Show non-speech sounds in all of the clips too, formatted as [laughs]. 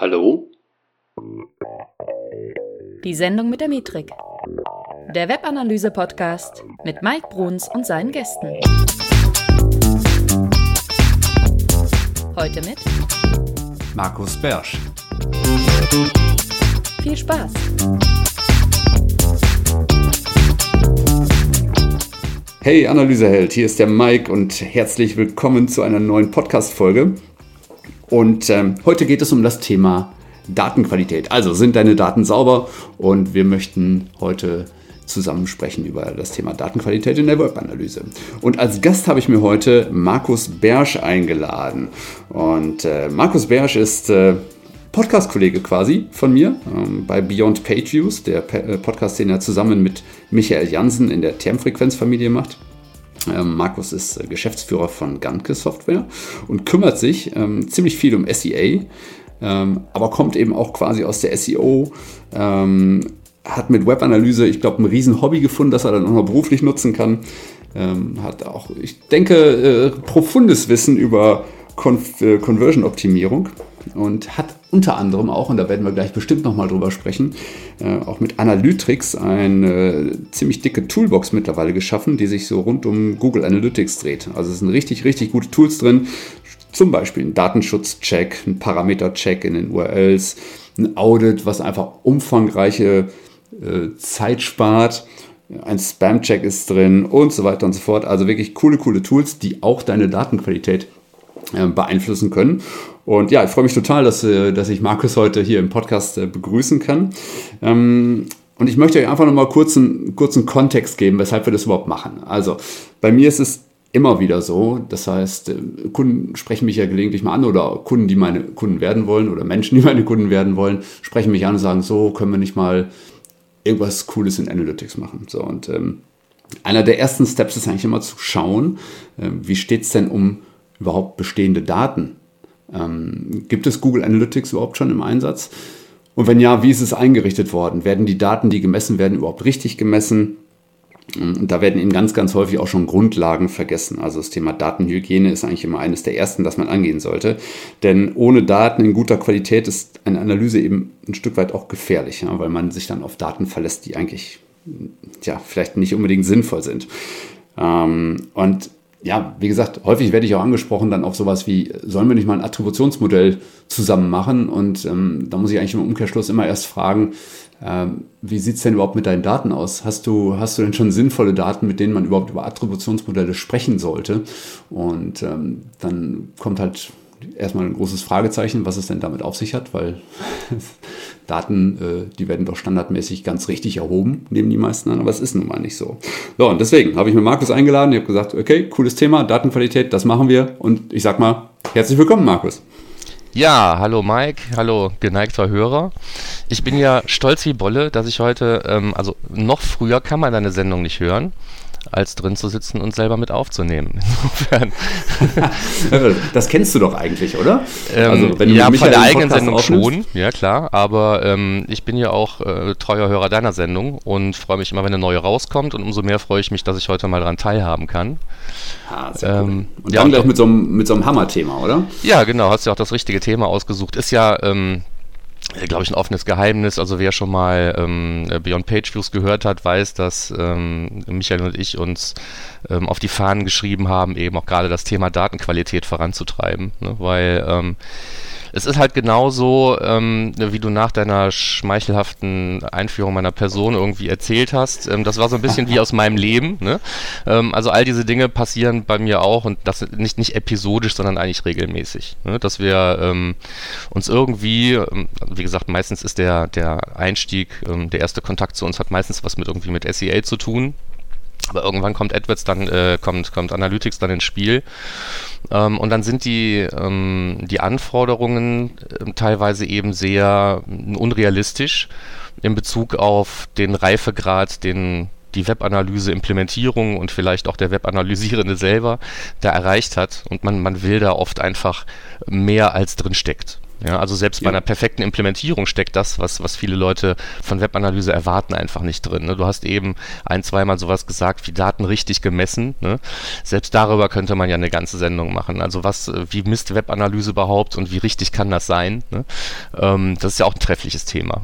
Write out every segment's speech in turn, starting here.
Hallo? Die Sendung mit der Metrik. Der Webanalyse-Podcast mit Mike Bruns und seinen Gästen. Heute mit Markus Bersch. viel Spaß. Hey Analyseheld, hier ist der Mike und herzlich willkommen zu einer neuen Podcast-Folge. Und ähm, heute geht es um das Thema Datenqualität. Also sind deine Daten sauber? Und wir möchten heute zusammen sprechen über das Thema Datenqualität in der Webanalyse. Und als Gast habe ich mir heute Markus Bersch eingeladen. Und äh, Markus Bersch ist äh, Podcast-Kollege quasi von mir ähm, bei Beyond Page Views, der äh, Podcast, den er zusammen mit Michael Jansen in der Termfrequenzfamilie macht. Ähm, Markus ist äh, Geschäftsführer von Ganke Software und kümmert sich ähm, ziemlich viel um SEA, ähm, aber kommt eben auch quasi aus der SEO, ähm, hat mit Webanalyse, ich glaube, ein riesen Hobby gefunden, das er dann auch noch beruflich nutzen kann. Ähm, hat auch, ich denke, äh, profundes Wissen über Conf äh, Conversion-Optimierung und hat unter anderem auch, und da werden wir gleich bestimmt nochmal drüber sprechen, äh, auch mit Analytics eine ziemlich dicke Toolbox mittlerweile geschaffen, die sich so rund um Google Analytics dreht. Also es sind richtig, richtig gute Tools drin. Zum Beispiel ein Datenschutzcheck, ein Parametercheck in den URLs, ein Audit, was einfach umfangreiche äh, Zeit spart. Ein Spam-Check ist drin und so weiter und so fort. Also wirklich coole, coole Tools, die auch deine Datenqualität äh, beeinflussen können. Und ja, ich freue mich total, dass, äh, dass ich Markus heute hier im Podcast äh, begrüßen kann. Ähm, und ich möchte euch einfach nochmal kurz einen kurzen Kontext geben, weshalb wir das überhaupt machen. Also, bei mir ist es immer wieder so. Das heißt, Kunden sprechen mich ja gelegentlich mal an oder Kunden, die meine Kunden werden wollen oder Menschen, die [laughs] meine Kunden werden wollen, sprechen mich an und sagen, so können wir nicht mal irgendwas Cooles in Analytics machen. So, und ähm, einer der ersten Steps ist eigentlich immer zu schauen, äh, wie steht es denn um überhaupt bestehende Daten? Ähm, gibt es Google Analytics überhaupt schon im Einsatz? Und wenn ja, wie ist es eingerichtet worden? Werden die Daten, die gemessen werden, überhaupt richtig gemessen? Und da werden eben ganz, ganz häufig auch schon Grundlagen vergessen. Also das Thema Datenhygiene ist eigentlich immer eines der ersten, das man angehen sollte. Denn ohne Daten in guter Qualität ist eine Analyse eben ein Stück weit auch gefährlich, ja, weil man sich dann auf Daten verlässt, die eigentlich ja, vielleicht nicht unbedingt sinnvoll sind. Ähm, und ja, wie gesagt, häufig werde ich auch angesprochen dann auf sowas wie, sollen wir nicht mal ein Attributionsmodell zusammen machen? Und ähm, da muss ich eigentlich im Umkehrschluss immer erst fragen, ähm, wie sieht's denn überhaupt mit deinen Daten aus? Hast du, hast du denn schon sinnvolle Daten, mit denen man überhaupt über Attributionsmodelle sprechen sollte? Und ähm, dann kommt halt erstmal ein großes Fragezeichen, was es denn damit auf sich hat, weil [laughs] Daten, äh, die werden doch standardmäßig ganz richtig erhoben, nehmen die meisten an, aber es ist nun mal nicht so. So, und deswegen habe ich mir Markus eingeladen, ich habe gesagt, okay, cooles Thema, Datenqualität, das machen wir. Und ich sag mal, herzlich willkommen, Markus. Ja, hallo Mike, hallo geneigter Hörer. Ich bin ja stolz wie Bolle, dass ich heute, ähm, also noch früher kann man deine Sendung nicht hören als drin zu sitzen und selber mit aufzunehmen. [laughs] Insofern. [laughs] das kennst du doch eigentlich, oder? Ähm, also, wenn du ja, von der eigenen Sendung schon, ja klar, aber ähm, ich bin ja auch äh, treuer Hörer deiner Sendung und freue mich immer, wenn eine neue rauskommt und umso mehr freue ich mich, dass ich heute mal daran teilhaben kann. Ah, sehr ähm, cool. Und ja, dann gleich mit so einem, mit so einem Hammer-Thema, oder? Ja, genau, hast ja auch das richtige Thema ausgesucht. Ist ja ähm, äh, glaube ich, ein offenes Geheimnis. Also wer schon mal ähm, Beyond Page Views gehört hat, weiß, dass ähm, Michael und ich uns ähm, auf die Fahnen geschrieben haben, eben auch gerade das Thema Datenqualität voranzutreiben. Ne? Weil ähm, es ist halt genauso, ähm, wie du nach deiner schmeichelhaften Einführung meiner Person irgendwie erzählt hast. Ähm, das war so ein bisschen wie aus meinem Leben. Ne? Ähm, also all diese Dinge passieren bei mir auch und das nicht, nicht episodisch, sondern eigentlich regelmäßig. Ne? Dass wir ähm, uns irgendwie, ähm, wie gesagt, meistens ist der, der Einstieg, ähm, der erste Kontakt zu uns hat meistens was mit irgendwie mit SEA zu tun. Aber irgendwann kommt AdWords dann, äh, kommt, kommt Analytics dann ins Spiel. Ähm, und dann sind die, ähm, die Anforderungen äh, teilweise eben sehr äh, unrealistisch in Bezug auf den Reifegrad, den die Webanalyse Implementierung und vielleicht auch der Webanalysierende selber da erreicht hat und man, man will da oft einfach mehr als drin steckt. Ja, also selbst ja. bei einer perfekten Implementierung steckt das, was, was viele Leute von Webanalyse erwarten, einfach nicht drin. Ne? Du hast eben ein, zweimal sowas gesagt, wie Daten richtig gemessen. Ne? Selbst darüber könnte man ja eine ganze Sendung machen. Also was, wie misst Webanalyse überhaupt und wie richtig kann das sein? Ne? Ähm, das ist ja auch ein treffliches Thema.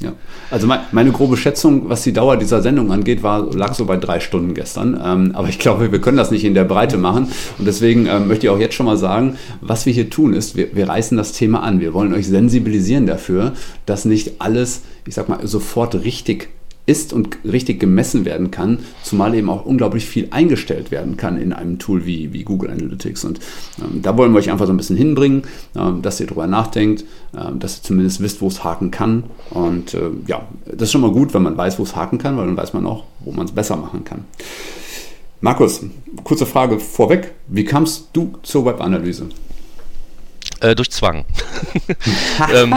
Ja, also mein, meine grobe Schätzung, was die Dauer dieser Sendung angeht, war, lag so bei drei Stunden gestern. Ähm, aber ich glaube, wir können das nicht in der Breite machen. Und deswegen ähm, möchte ich auch jetzt schon mal sagen, was wir hier tun, ist, wir, wir reißen das Thema an. Wir wollen euch sensibilisieren dafür, dass nicht alles, ich sag mal, sofort richtig ist und richtig gemessen werden kann, zumal eben auch unglaublich viel eingestellt werden kann in einem Tool wie, wie Google Analytics. Und ähm, da wollen wir euch einfach so ein bisschen hinbringen, ähm, dass ihr darüber nachdenkt, ähm, dass ihr zumindest wisst, wo es haken kann. Und äh, ja, das ist schon mal gut, wenn man weiß, wo es haken kann, weil dann weiß man auch, wo man es besser machen kann. Markus, kurze Frage vorweg. Wie kamst du zur Webanalyse? Äh, durch Zwang. [laughs] [laughs] ähm,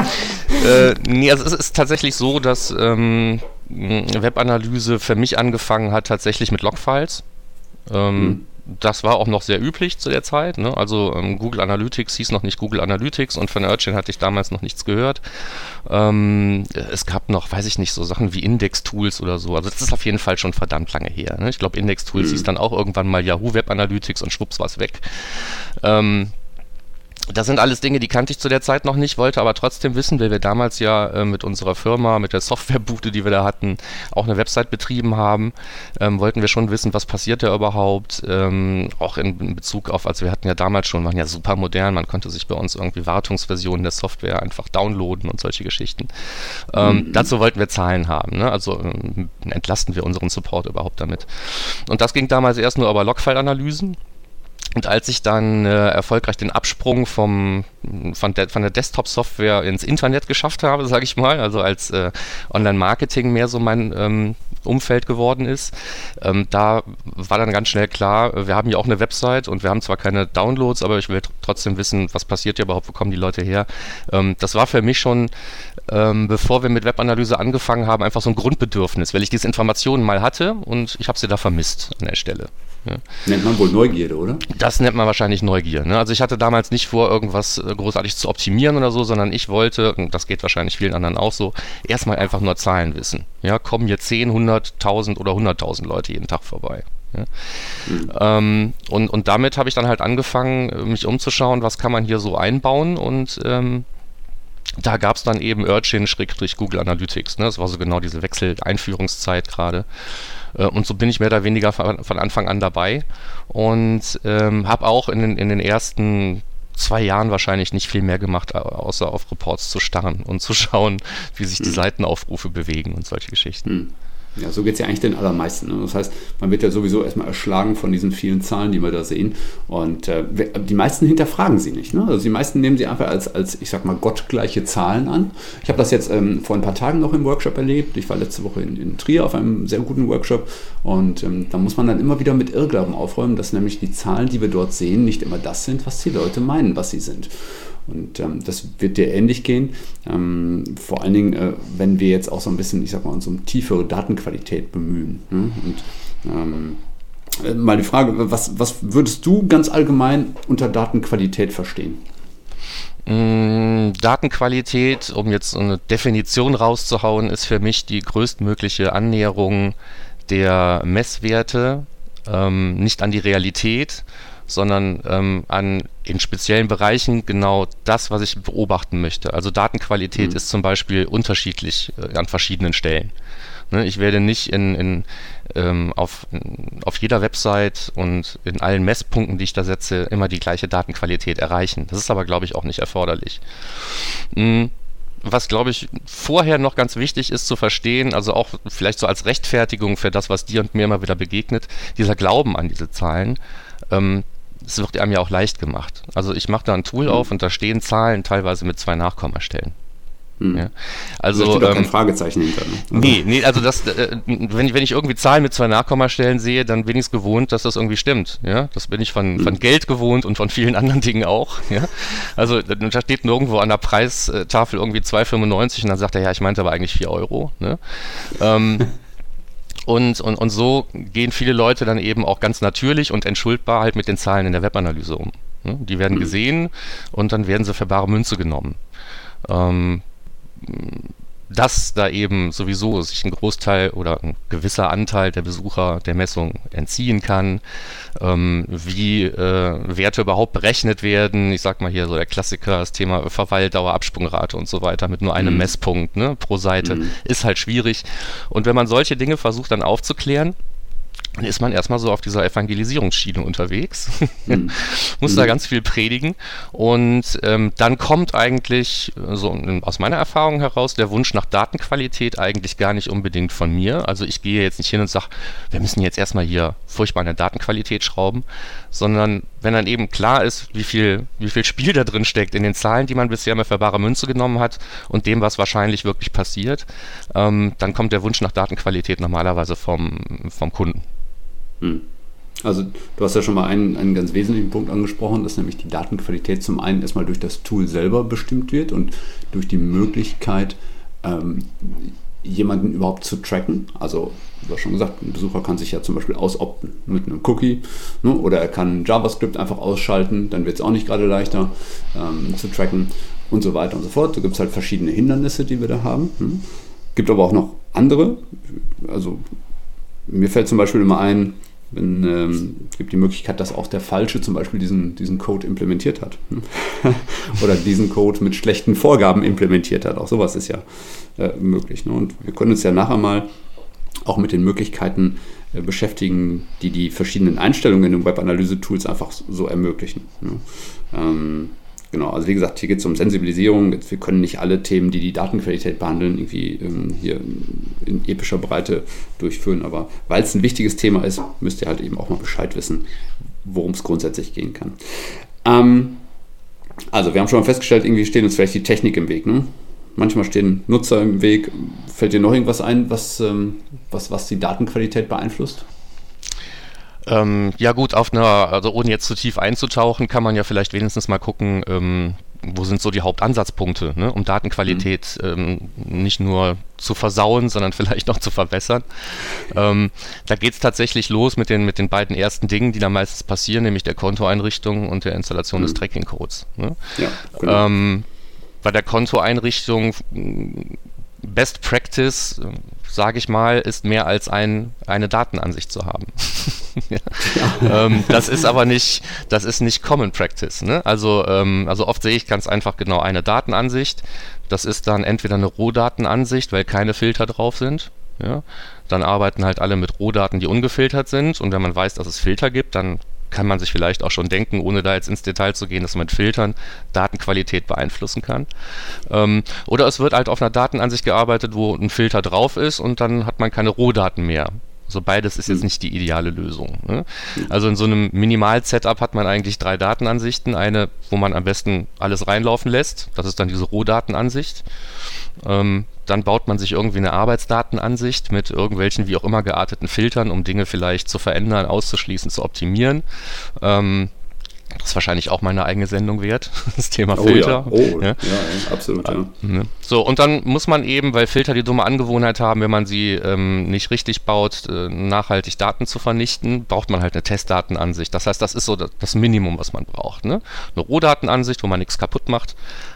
äh, nee, also es ist tatsächlich so, dass ähm, Webanalyse für mich angefangen hat tatsächlich mit Logfiles. Ähm, mhm. Das war auch noch sehr üblich zu der Zeit. Ne? Also ähm, Google Analytics hieß noch nicht Google Analytics und von Urchin hatte ich damals noch nichts gehört. Ähm, es gab noch, weiß ich nicht, so Sachen wie Index-Tools oder so. Also das ist auf jeden Fall schon verdammt lange her. Ne? Ich glaube, Index-Tools mhm. hieß dann auch irgendwann mal Yahoo Web Analytics und schwupps war es weg. Ähm, das sind alles Dinge, die kannte ich zu der Zeit noch nicht, wollte aber trotzdem wissen, weil wir damals ja äh, mit unserer Firma, mit der Softwarebude, die wir da hatten, auch eine Website betrieben haben, ähm, wollten wir schon wissen, was passiert da überhaupt, ähm, auch in, in, Bezug auf, also wir hatten ja damals schon, waren ja super modern, man konnte sich bei uns irgendwie Wartungsversionen der Software einfach downloaden und solche Geschichten. Ähm, mhm. Dazu wollten wir Zahlen haben, ne? also ähm, entlasten wir unseren Support überhaupt damit. Und das ging damals erst nur über Logfile-Analysen. Und als ich dann äh, erfolgreich den Absprung vom, von, der, von der Desktop-Software ins Internet geschafft habe, [laughs] sage ich mal, also als äh, Online-Marketing mehr so mein ähm, Umfeld geworden ist, ähm, da war dann ganz schnell klar, wir haben ja auch eine Website und wir haben zwar keine Downloads, aber ich will trotzdem wissen, was passiert hier überhaupt, wo kommen die Leute her. Ähm, das war für mich schon, ähm, bevor wir mit Webanalyse angefangen haben, einfach so ein Grundbedürfnis, weil ich diese Informationen mal hatte und ich habe sie da vermisst an der Stelle. Ja. Nennt man wohl Neugierde, oder? Das nennt man wahrscheinlich Neugier. Ne? Also ich hatte damals nicht vor, irgendwas äh, großartig zu optimieren oder so, sondern ich wollte, und das geht wahrscheinlich vielen anderen auch so, erstmal einfach nur Zahlen wissen. Ja, kommen hier 10, 100, 1000 oder 100.000 Leute jeden Tag vorbei. Ja. Mhm. Ähm, und, und damit habe ich dann halt angefangen, mich umzuschauen, was kann man hier so einbauen und ähm, da gab es dann eben Urchin durch Google Analytics. Ne? Das war so genau diese Wechsel-Einführungszeit gerade. Äh, und so bin ich mehr oder weniger von Anfang an dabei und ähm, habe auch in den, in den ersten zwei Jahren wahrscheinlich nicht viel mehr gemacht, außer auf Reports zu starren und zu [laughs] schauen, wie sich die hm. Seitenaufrufe bewegen und solche Geschichten. Hm. Ja, so geht es ja eigentlich den allermeisten. Ne? Das heißt, man wird ja sowieso erstmal erschlagen von diesen vielen Zahlen, die wir da sehen. Und äh, die meisten hinterfragen sie nicht. Ne? Also die meisten nehmen sie einfach als, als, ich sag mal, gottgleiche Zahlen an. Ich habe das jetzt ähm, vor ein paar Tagen noch im Workshop erlebt. Ich war letzte Woche in, in Trier auf einem sehr guten Workshop. Und ähm, da muss man dann immer wieder mit Irrglauben aufräumen, dass nämlich die Zahlen, die wir dort sehen, nicht immer das sind, was die Leute meinen, was sie sind. Und ähm, das wird dir ähnlich gehen. Ähm, vor allen Dingen, äh, wenn wir jetzt auch so ein bisschen, ich sag mal, uns um tiefere Datenqualität bemühen. Ne? Und ähm, äh, mal die Frage, was, was würdest du ganz allgemein unter Datenqualität verstehen? Mm, Datenqualität, um jetzt eine Definition rauszuhauen, ist für mich die größtmögliche Annäherung der Messwerte, ähm, nicht an die Realität, sondern ähm, an in speziellen Bereichen genau das, was ich beobachten möchte. Also Datenqualität mhm. ist zum Beispiel unterschiedlich äh, an verschiedenen Stellen. Ne, ich werde nicht in, in, ähm, auf, auf jeder Website und in allen Messpunkten, die ich da setze, immer die gleiche Datenqualität erreichen. Das ist aber, glaube ich, auch nicht erforderlich. Mhm was glaube ich vorher noch ganz wichtig ist zu verstehen, also auch vielleicht so als Rechtfertigung für das, was dir und mir immer wieder begegnet, dieser Glauben an diese Zahlen, ähm, es wird einem ja auch leicht gemacht. Also ich mache da ein Tool mhm. auf und da stehen Zahlen teilweise mit zwei Nachkommastellen. Hm. Ja. Also, doch ähm, kein Fragezeichen hinter. Ne? Nee, nee, also das, äh, wenn, ich, wenn ich irgendwie Zahlen mit zwei Nachkommastellen sehe, dann bin ich es gewohnt, dass das irgendwie stimmt. Ja? Das bin ich von, hm. von Geld gewohnt und von vielen anderen Dingen auch. Ja? Also da steht nirgendwo an der Preistafel irgendwie 2,95 und dann sagt er, ja, ich meinte aber eigentlich 4 Euro. Ne? Ähm, [laughs] Und, und, und so gehen viele Leute dann eben auch ganz natürlich und entschuldbar halt mit den Zahlen in der Webanalyse um. Ne? Die werden mhm. gesehen und dann werden sie für bare Münze genommen. Ähm, dass da eben sowieso sich ein Großteil oder ein gewisser Anteil der Besucher der Messung entziehen kann, ähm, wie äh, Werte überhaupt berechnet werden. Ich sag mal hier so der Klassiker, das Thema Verweildauer, Absprungrate und so weiter mit nur einem mhm. Messpunkt ne, pro Seite mhm. ist halt schwierig. Und wenn man solche Dinge versucht dann aufzuklären, dann ist man erstmal so auf dieser Evangelisierungsschiene unterwegs, mhm. [laughs] muss da ganz viel predigen und ähm, dann kommt eigentlich, so aus meiner Erfahrung heraus, der Wunsch nach Datenqualität eigentlich gar nicht unbedingt von mir. Also ich gehe jetzt nicht hin und sage, wir müssen jetzt erstmal hier furchtbar an der Datenqualität schrauben, sondern wenn dann eben klar ist, wie viel, wie viel Spiel da drin steckt in den Zahlen, die man bisher immer für bare Münze genommen hat und dem, was wahrscheinlich wirklich passiert, ähm, dann kommt der Wunsch nach Datenqualität normalerweise vom, vom Kunden. Hm. Also du hast ja schon mal einen, einen ganz wesentlichen Punkt angesprochen, dass nämlich die Datenqualität zum einen erstmal durch das Tool selber bestimmt wird und durch die Möglichkeit, ähm, jemanden überhaupt zu tracken. Also, du hast schon gesagt, ein Besucher kann sich ja zum Beispiel ausopten mit einem Cookie ne? oder er kann JavaScript einfach ausschalten, dann wird es auch nicht gerade leichter ähm, zu tracken und so weiter und so fort. Da gibt es halt verschiedene Hindernisse, die wir da haben. Hm? Gibt aber auch noch andere. Also mir fällt zum Beispiel immer ein, wenn, ähm, es gibt die Möglichkeit, dass auch der Falsche zum Beispiel diesen, diesen Code implementiert hat. [laughs] Oder diesen Code mit schlechten Vorgaben implementiert hat. Auch sowas ist ja äh, möglich. Ne? Und wir können uns ja nachher mal auch mit den Möglichkeiten äh, beschäftigen, die die verschiedenen Einstellungen in den Web-Analyse-Tools einfach so ermöglichen. Ne? Ähm, Genau, also wie gesagt, hier geht es um Sensibilisierung. Wir können nicht alle Themen, die die Datenqualität behandeln, irgendwie ähm, hier in epischer Breite durchführen. Aber weil es ein wichtiges Thema ist, müsst ihr halt eben auch mal Bescheid wissen, worum es grundsätzlich gehen kann. Ähm, also wir haben schon mal festgestellt, irgendwie steht uns vielleicht die Technik im Weg. Ne? Manchmal stehen Nutzer im Weg. Fällt dir noch irgendwas ein, was, ähm, was, was die Datenqualität beeinflusst? Ähm, ja gut, auf einer, also ohne jetzt zu tief einzutauchen, kann man ja vielleicht wenigstens mal gucken, ähm, wo sind so die Hauptansatzpunkte, ne, um Datenqualität mhm. ähm, nicht nur zu versauen, sondern [laughs] vielleicht noch zu verbessern. Ähm, da geht es tatsächlich los mit den, mit den beiden ersten Dingen, die da meistens passieren, nämlich der Kontoeinrichtung und der Installation mhm. des Tracking-Codes. Ne? Ja, genau. Ähm, bei der Kontoeinrichtung Best Practice, sage ich mal, ist mehr als ein, eine Datenansicht zu haben. [laughs] ähm, das ist aber nicht, das ist nicht Common Practice. Ne? Also, ähm, also oft sehe ich ganz einfach genau eine Datenansicht. Das ist dann entweder eine Rohdatenansicht, weil keine Filter drauf sind. Ja? Dann arbeiten halt alle mit Rohdaten, die ungefiltert sind. Und wenn man weiß, dass es Filter gibt, dann kann man sich vielleicht auch schon denken, ohne da jetzt ins Detail zu gehen, dass man mit Filtern Datenqualität beeinflussen kann. Ähm, oder es wird halt auf einer Datenansicht gearbeitet, wo ein Filter drauf ist und dann hat man keine Rohdaten mehr. Also beides ist jetzt hm. nicht die ideale Lösung. Ne? Also in so einem Minimal-Setup hat man eigentlich drei Datenansichten. Eine, wo man am besten alles reinlaufen lässt. Das ist dann diese Rohdatenansicht. Ähm, dann baut man sich irgendwie eine Arbeitsdatenansicht mit irgendwelchen wie auch immer gearteten Filtern, um Dinge vielleicht zu verändern, auszuschließen, zu optimieren. Ähm, das ist wahrscheinlich auch meine eigene Sendung wert, [laughs] das Thema oh, Filter. Ja. Oh, ja. ja, absolut. Ja. Ne? So, und dann muss man eben, weil Filter die dumme Angewohnheit haben, wenn man sie ähm, nicht richtig baut, äh, nachhaltig Daten zu vernichten, braucht man halt eine Testdatenansicht. Das heißt, das ist so das Minimum, was man braucht. Ne? Eine Rohdatenansicht, wo man nichts kaputt macht,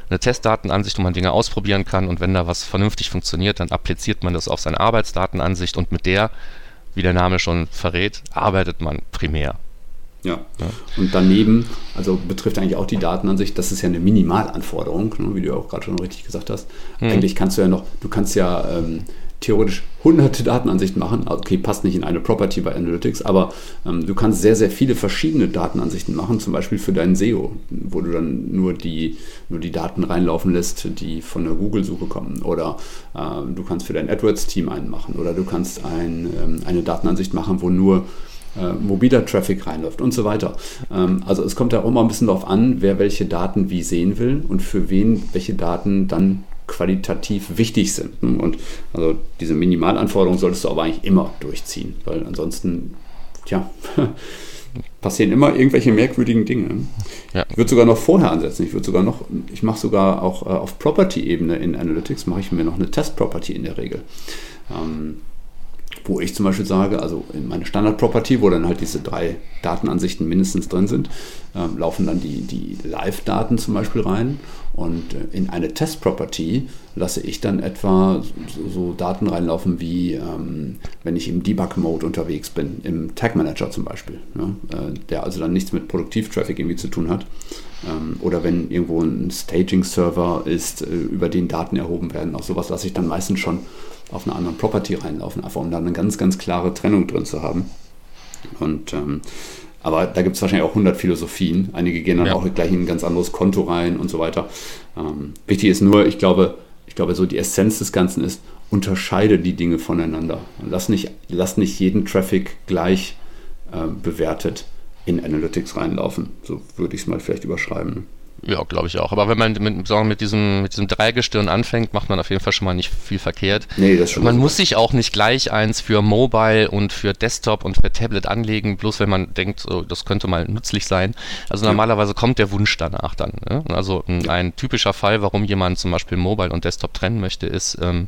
eine Testdatenansicht, wo man Dinge ausprobieren kann und wenn da was vernünftig funktioniert, dann appliziert man das auf seine Arbeitsdatenansicht und mit der, wie der Name schon verrät, arbeitet man primär. Ja. ja. Und daneben, also betrifft eigentlich auch die Datenansicht, das ist ja eine Minimalanforderung, ne, wie du auch gerade schon richtig gesagt hast. Hm. Eigentlich kannst du ja noch, du kannst ja ähm, theoretisch hunderte Datenansichten machen. Okay, passt nicht in eine Property bei Analytics, aber ähm, du kannst sehr, sehr viele verschiedene Datenansichten machen, zum Beispiel für dein SEO, wo du dann nur die, nur die Daten reinlaufen lässt, die von der Google-Suche kommen. Oder äh, du kannst für dein AdWords-Team einen machen. Oder du kannst ein, ähm, eine Datenansicht machen, wo nur äh, mobiler Traffic reinläuft und so weiter. Ähm, also es kommt ja auch immer ein bisschen darauf an, wer welche Daten wie sehen will und für wen welche Daten dann qualitativ wichtig sind. Und also diese Minimalanforderungen solltest du aber eigentlich immer durchziehen, weil ansonsten, tja, [laughs] passieren immer irgendwelche merkwürdigen Dinge. Ja. Ich würde sogar noch vorher ansetzen. Ich würde sogar noch, ich mache sogar auch äh, auf Property-Ebene in Analytics, mache ich mir noch eine Test-Property in der Regel. Ähm, wo ich zum Beispiel sage, also in meine Standard-Property, wo dann halt diese drei Datenansichten mindestens drin sind, äh, laufen dann die, die Live-Daten zum Beispiel rein. Und äh, in eine Test-Property lasse ich dann etwa so, so Daten reinlaufen, wie ähm, wenn ich im Debug-Mode unterwegs bin, im Tag-Manager zum Beispiel, ja, äh, der also dann nichts mit Produktiv-Traffic irgendwie zu tun hat. Ähm, oder wenn irgendwo ein Staging-Server ist, äh, über den Daten erhoben werden. Auch sowas lasse ich dann meistens schon auf einer anderen Property reinlaufen, einfach um da eine ganz, ganz klare Trennung drin zu haben. Und ähm, aber da gibt es wahrscheinlich auch 100 Philosophien. Einige gehen dann ja. auch gleich in ein ganz anderes Konto rein und so weiter. Ähm, wichtig ist nur, ich glaube, ich glaube, so die Essenz des Ganzen ist, unterscheide die Dinge voneinander. Lass nicht, lass nicht jeden Traffic gleich äh, bewertet in Analytics reinlaufen. So würde ich es mal vielleicht überschreiben. Ja, glaube ich auch. Aber wenn man mit, sagen, mit, diesem, mit diesem Dreigestirn anfängt, macht man auf jeden Fall schon mal nicht viel verkehrt. Nee, das schon. Man muss sich auch nicht gleich eins für Mobile und für Desktop und für Tablet anlegen, bloß wenn man denkt, so, das könnte mal nützlich sein. Also ja. normalerweise kommt der Wunsch danach dann. Ne? Also ein, ein, typischer Fall, warum jemand zum Beispiel Mobile und Desktop trennen möchte, ist, ähm,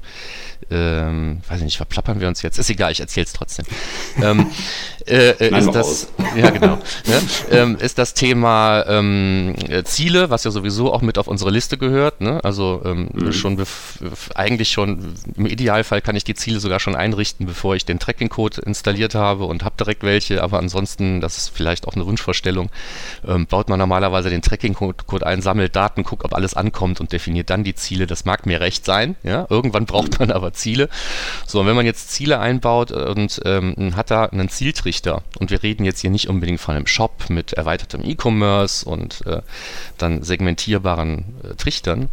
ähm, weiß ich nicht, verplappern wir uns jetzt? Ist egal, ich erzähle es trotzdem. [laughs] ähm, äh, äh, ist das, ja genau, ne? ähm, ist das Thema ähm, Ziele, was ja sowieso auch mit auf unsere Liste gehört. Ne? Also ähm, mhm. schon eigentlich schon im Idealfall kann ich die Ziele sogar schon einrichten, bevor ich den Tracking-Code installiert habe und habe direkt welche. Aber ansonsten, das ist vielleicht auch eine Wunschvorstellung, ähm, baut man normalerweise den Tracking-Code ein, sammelt Daten, guckt, ob alles ankommt und definiert dann die Ziele. Das mag mir recht sein. Ja? Irgendwann braucht man aber Ziele. So, und wenn man jetzt Ziele einbaut und ähm, hat da einen Zieltrichter, und wir reden jetzt hier nicht unbedingt von einem Shop mit erweitertem E-Commerce und äh, dann segmentierbaren äh, Trichtern,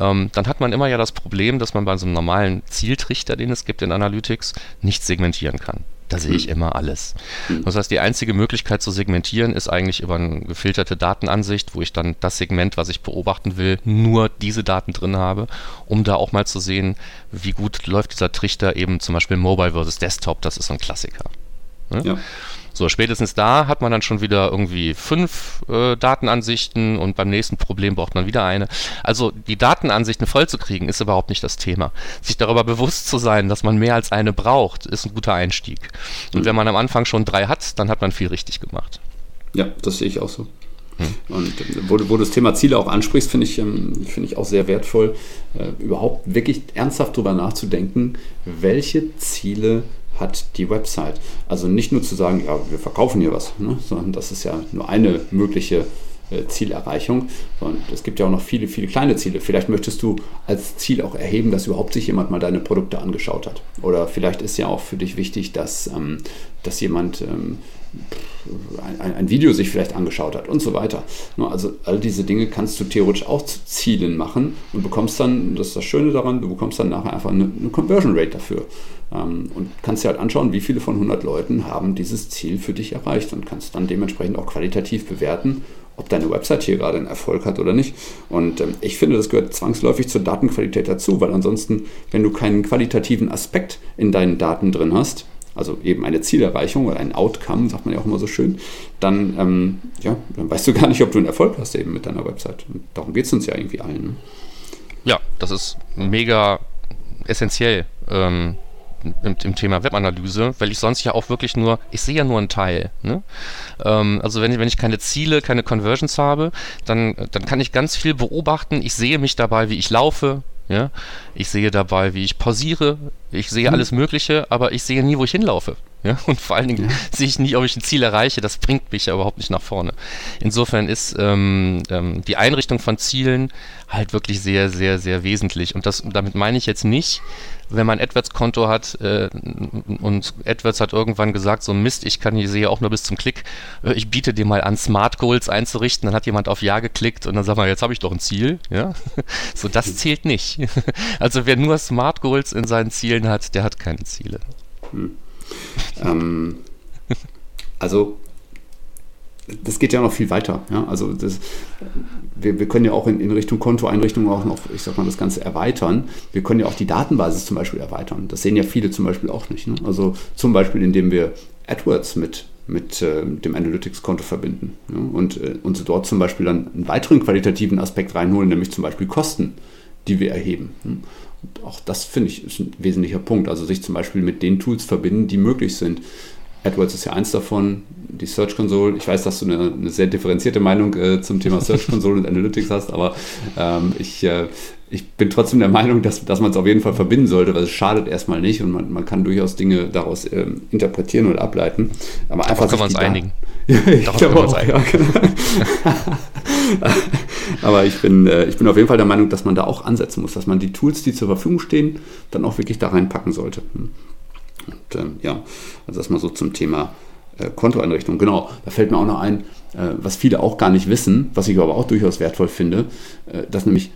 ähm, dann hat man immer ja das Problem, dass man bei so einem normalen Zieltrichter, den es gibt in Analytics, nicht segmentieren kann. Da sehe ich hm. immer alles. Hm. Das heißt, die einzige Möglichkeit zu segmentieren ist eigentlich über eine gefilterte Datenansicht, wo ich dann das Segment, was ich beobachten will, nur diese Daten drin habe, um da auch mal zu sehen, wie gut läuft dieser Trichter eben zum Beispiel Mobile versus Desktop. Das ist so ein Klassiker. Ne? Ja. So, spätestens da hat man dann schon wieder irgendwie fünf äh, Datenansichten und beim nächsten Problem braucht man wieder eine. Also die Datenansichten vollzukriegen ist überhaupt nicht das Thema. Sich darüber bewusst zu sein, dass man mehr als eine braucht, ist ein guter Einstieg. Und wenn man am Anfang schon drei hat, dann hat man viel richtig gemacht. Ja, das sehe ich auch so. Hm. Und äh, wo, wo, du das Thema Ziele auch ansprichst, finde ich, ähm, find ich auch sehr wertvoll, äh, überhaupt wirklich ernsthaft darüber nachzudenken, welche Ziele hat die Website. Also nicht nur zu sagen, ja, wir verkaufen hier was, ne, sondern das ist ja nur eine mögliche äh, Zielerreichung, sondern es gibt ja auch noch viele, viele kleine Ziele. Vielleicht möchtest du als Ziel auch erheben, dass überhaupt sich jemand mal deine Produkte angeschaut hat. Oder vielleicht ist ja auch für dich wichtig, dass, ähm, dass jemand ähm, ein, ein, Video sich vielleicht angeschaut hat und so weiter. Also all diese Dinge kannst du theoretisch auch zu Zielen machen und bekommst dann, das ist das Schöne daran, du bekommst dann nachher einfach eine, eine Conversion Rate dafür. Ähm, und kannst dir halt anschauen, wie viele von 100 Leuten haben dieses Ziel für dich erreicht und kannst dann dementsprechend auch qualitativ bewerten, ob deine Website hier gerade einen Erfolg hat oder nicht. Und ähm, ich finde, das gehört zwangsläufig zur Datenqualität dazu, weil ansonsten, wenn du keinen qualitativen Aspekt in deinen Daten drin hast, also eben eine Zielerreichung oder ein Outcome, sagt man ja auch immer so schön, dann, ähm, ja, dann weißt du [laughs] gar nicht, ob du einen Erfolg hast eben mit deiner Website. Und darum geht es uns ja irgendwie allen. Ne? Ja, das ist mega essentiell. Ähm, im, im, Thema Webanalyse, weil ich sonst ja auch wirklich nur, ich sehe ja nur einen Teil. Ne? Ähm, also wenn, wenn ich keine Ziele, keine Conversions habe, dann, dann kann ich ganz viel beobachten. Ich sehe mich dabei, wie ich laufe, ja? Ich sehe dabei, wie ich pausiere, ich sehe alles Mögliche, aber ich sehe nie, wo ich hinlaufe. Ja? [laughs] Und vor allen Dingen ja. sehe ich nie, ob ich ein Ziel erreiche. Das bringt mich ja überhaupt nicht nach vorne. Insofern ist ähm, ähm, die Einrichtung von Zielen halt wirklich sehr, sehr, sehr wesentlich. Und das, damit meine ich jetzt nicht, wenn man AdWords-Konto hat äh, und AdWords hat irgendwann gesagt, so Mist, ich kann hier sehe auch nur bis zum Klick, äh, ich biete dir mal an, Smart Goals einzurichten, dann hat jemand auf Ja geklickt und dann sagt man, jetzt habe ich doch ein Ziel. Ja? [laughs] So, das zählt nicht. [laughs] Also wer nur Smart Goals in seinen Zielen hat, der hat keine Ziele. Hm. Ähm, also das geht ja noch viel weiter. Ja? Also das, wir, wir können ja auch in, in Richtung Kontoeinrichtung auch noch, ich sag mal, das Ganze erweitern. Wir können ja auch die Datenbasis zum Beispiel erweitern. Das sehen ja viele zum Beispiel auch nicht. Ne? Also zum Beispiel, indem wir AdWords mit, mit äh, dem Analytics-Konto verbinden ja? und äh, uns dort zum Beispiel dann einen weiteren qualitativen Aspekt reinholen, nämlich zum Beispiel Kosten, die wir erheben. Auch das finde ich ist ein wesentlicher Punkt. Also sich zum Beispiel mit den Tools verbinden, die möglich sind. AdWords ist ja eins davon, die Search Console. Ich weiß, dass du eine, eine sehr differenzierte Meinung äh, zum Thema Search Console und Analytics hast, aber ähm, ich, äh, ich bin trotzdem der Meinung, dass, dass man es auf jeden Fall verbinden sollte, weil es schadet erstmal nicht und man, man kann durchaus Dinge daraus ähm, interpretieren oder ableiten. Aber einfach [laughs] Darauf können wir uns einigen. Ja, ich Darauf glaube auch, ja, genau. [laughs] Aber ich bin, äh, ich bin auf jeden Fall der Meinung, dass man da auch ansetzen muss, dass man die Tools, die zur Verfügung stehen, dann auch wirklich da reinpacken sollte. Hm. Und ähm, ja, also das mal so zum Thema äh, Kontoeinrichtung. Genau, da fällt mir auch noch ein, äh, was viele auch gar nicht wissen, was ich aber auch durchaus wertvoll finde, äh, dass nämlich,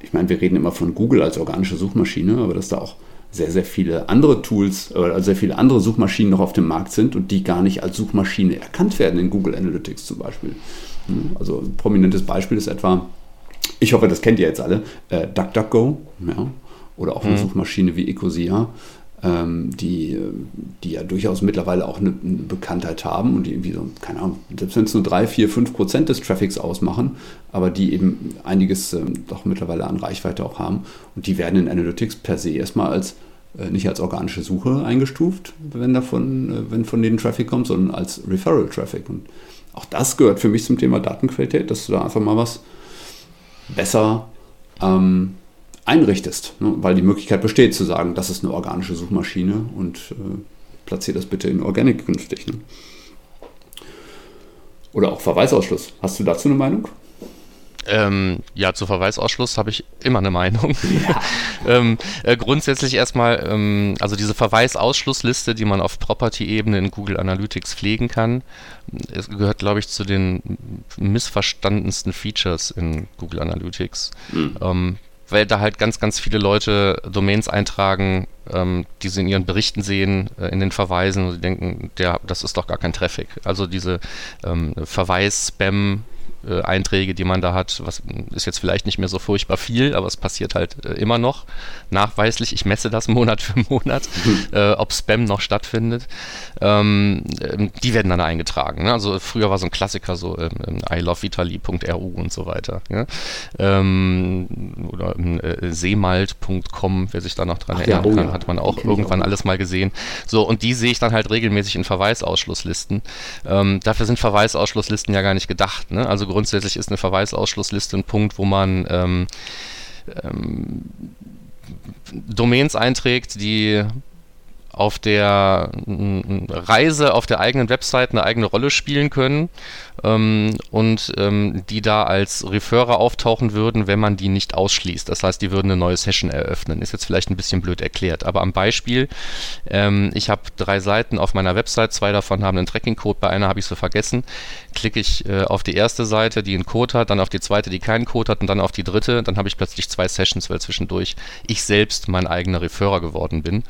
ich meine, wir reden immer von Google als organische Suchmaschine, aber dass da auch sehr, sehr viele andere Tools oder äh, sehr viele andere Suchmaschinen noch auf dem Markt sind und die gar nicht als Suchmaschine erkannt werden in Google Analytics zum Beispiel. Hm, also ein prominentes Beispiel ist etwa, ich hoffe, das kennt ihr jetzt alle, äh, DuckDuckGo ja, oder auch eine mhm. Suchmaschine wie Ecosia die, die ja durchaus mittlerweile auch eine, eine, Bekanntheit haben und die irgendwie so, keine Ahnung, selbst wenn es nur 3, 4, 5 Prozent des Traffics ausmachen, aber die eben einiges ähm, doch mittlerweile an Reichweite auch haben und die werden in Analytics per se erstmal als äh, nicht als organische Suche eingestuft, wenn davon, äh, wenn von denen Traffic kommt, sondern als Referral Traffic. Und auch das gehört für mich zum Thema Datenqualität, dass du da einfach mal was besser ähm, einrichtest, ne? weil die Möglichkeit besteht zu sagen, das ist eine organische Suchmaschine und äh, platziere das bitte in Organic künftig. Ne? Oder auch Verweisausschluss. Hast du dazu eine Meinung? Ähm, ja, zu Verweisausschluss habe ich immer eine Meinung. Ja. [laughs] ähm, äh, grundsätzlich erstmal, ähm, also diese Verweisausschlussliste, die man auf Property-Ebene in Google Analytics pflegen kann, es gehört, glaube ich, zu den missverstandensten Features in Google Analytics. Mhm weil da halt ganz, ganz viele Leute Domains eintragen, ähm, die sie in ihren Berichten sehen, äh, in den Verweisen und sie denken, der, das ist doch gar kein Traffic. Also diese ähm, Verweis-Spam- äh, Einträge, die man da hat, was ist jetzt vielleicht nicht mehr so furchtbar viel, aber es passiert halt äh, immer noch nachweislich. Ich messe das [laughs] Monat für Monat, [laughs] äh, ob Spam noch stattfindet. Ähm, ähm, die werden dann eingetragen. Ne? Also früher war so ein Klassiker so ähm, ähm ilovevitali.ru und so weiter. Ja? Ähm, oder äh, seemalt.com, wer sich da noch dran Ach, erinnern ja, oh, kann, hat man auch irgendwann auch. alles mal gesehen. So, und die sehe ich dann halt regelmäßig in Verweisausschlusslisten. Ähm, dafür sind Verweisausschlusslisten ja gar nicht gedacht. Ne? Also grundsätzlich ist eine Verweisausschlussliste ein Punkt, wo man ähm, ähm, Domains einträgt, die auf der Reise auf der eigenen Website eine eigene Rolle spielen können ähm, und ähm, die da als Referrer auftauchen würden, wenn man die nicht ausschließt. Das heißt, die würden eine neue Session eröffnen. Ist jetzt vielleicht ein bisschen blöd erklärt, aber am Beispiel, ähm, ich habe drei Seiten auf meiner Website, zwei davon haben einen Tracking-Code, bei einer habe ich so vergessen. Klicke ich äh, auf die erste Seite, die einen Code hat, dann auf die zweite, die keinen Code hat und dann auf die dritte, dann habe ich plötzlich zwei Sessions, weil zwischendurch ich selbst mein eigener Referrer geworden bin.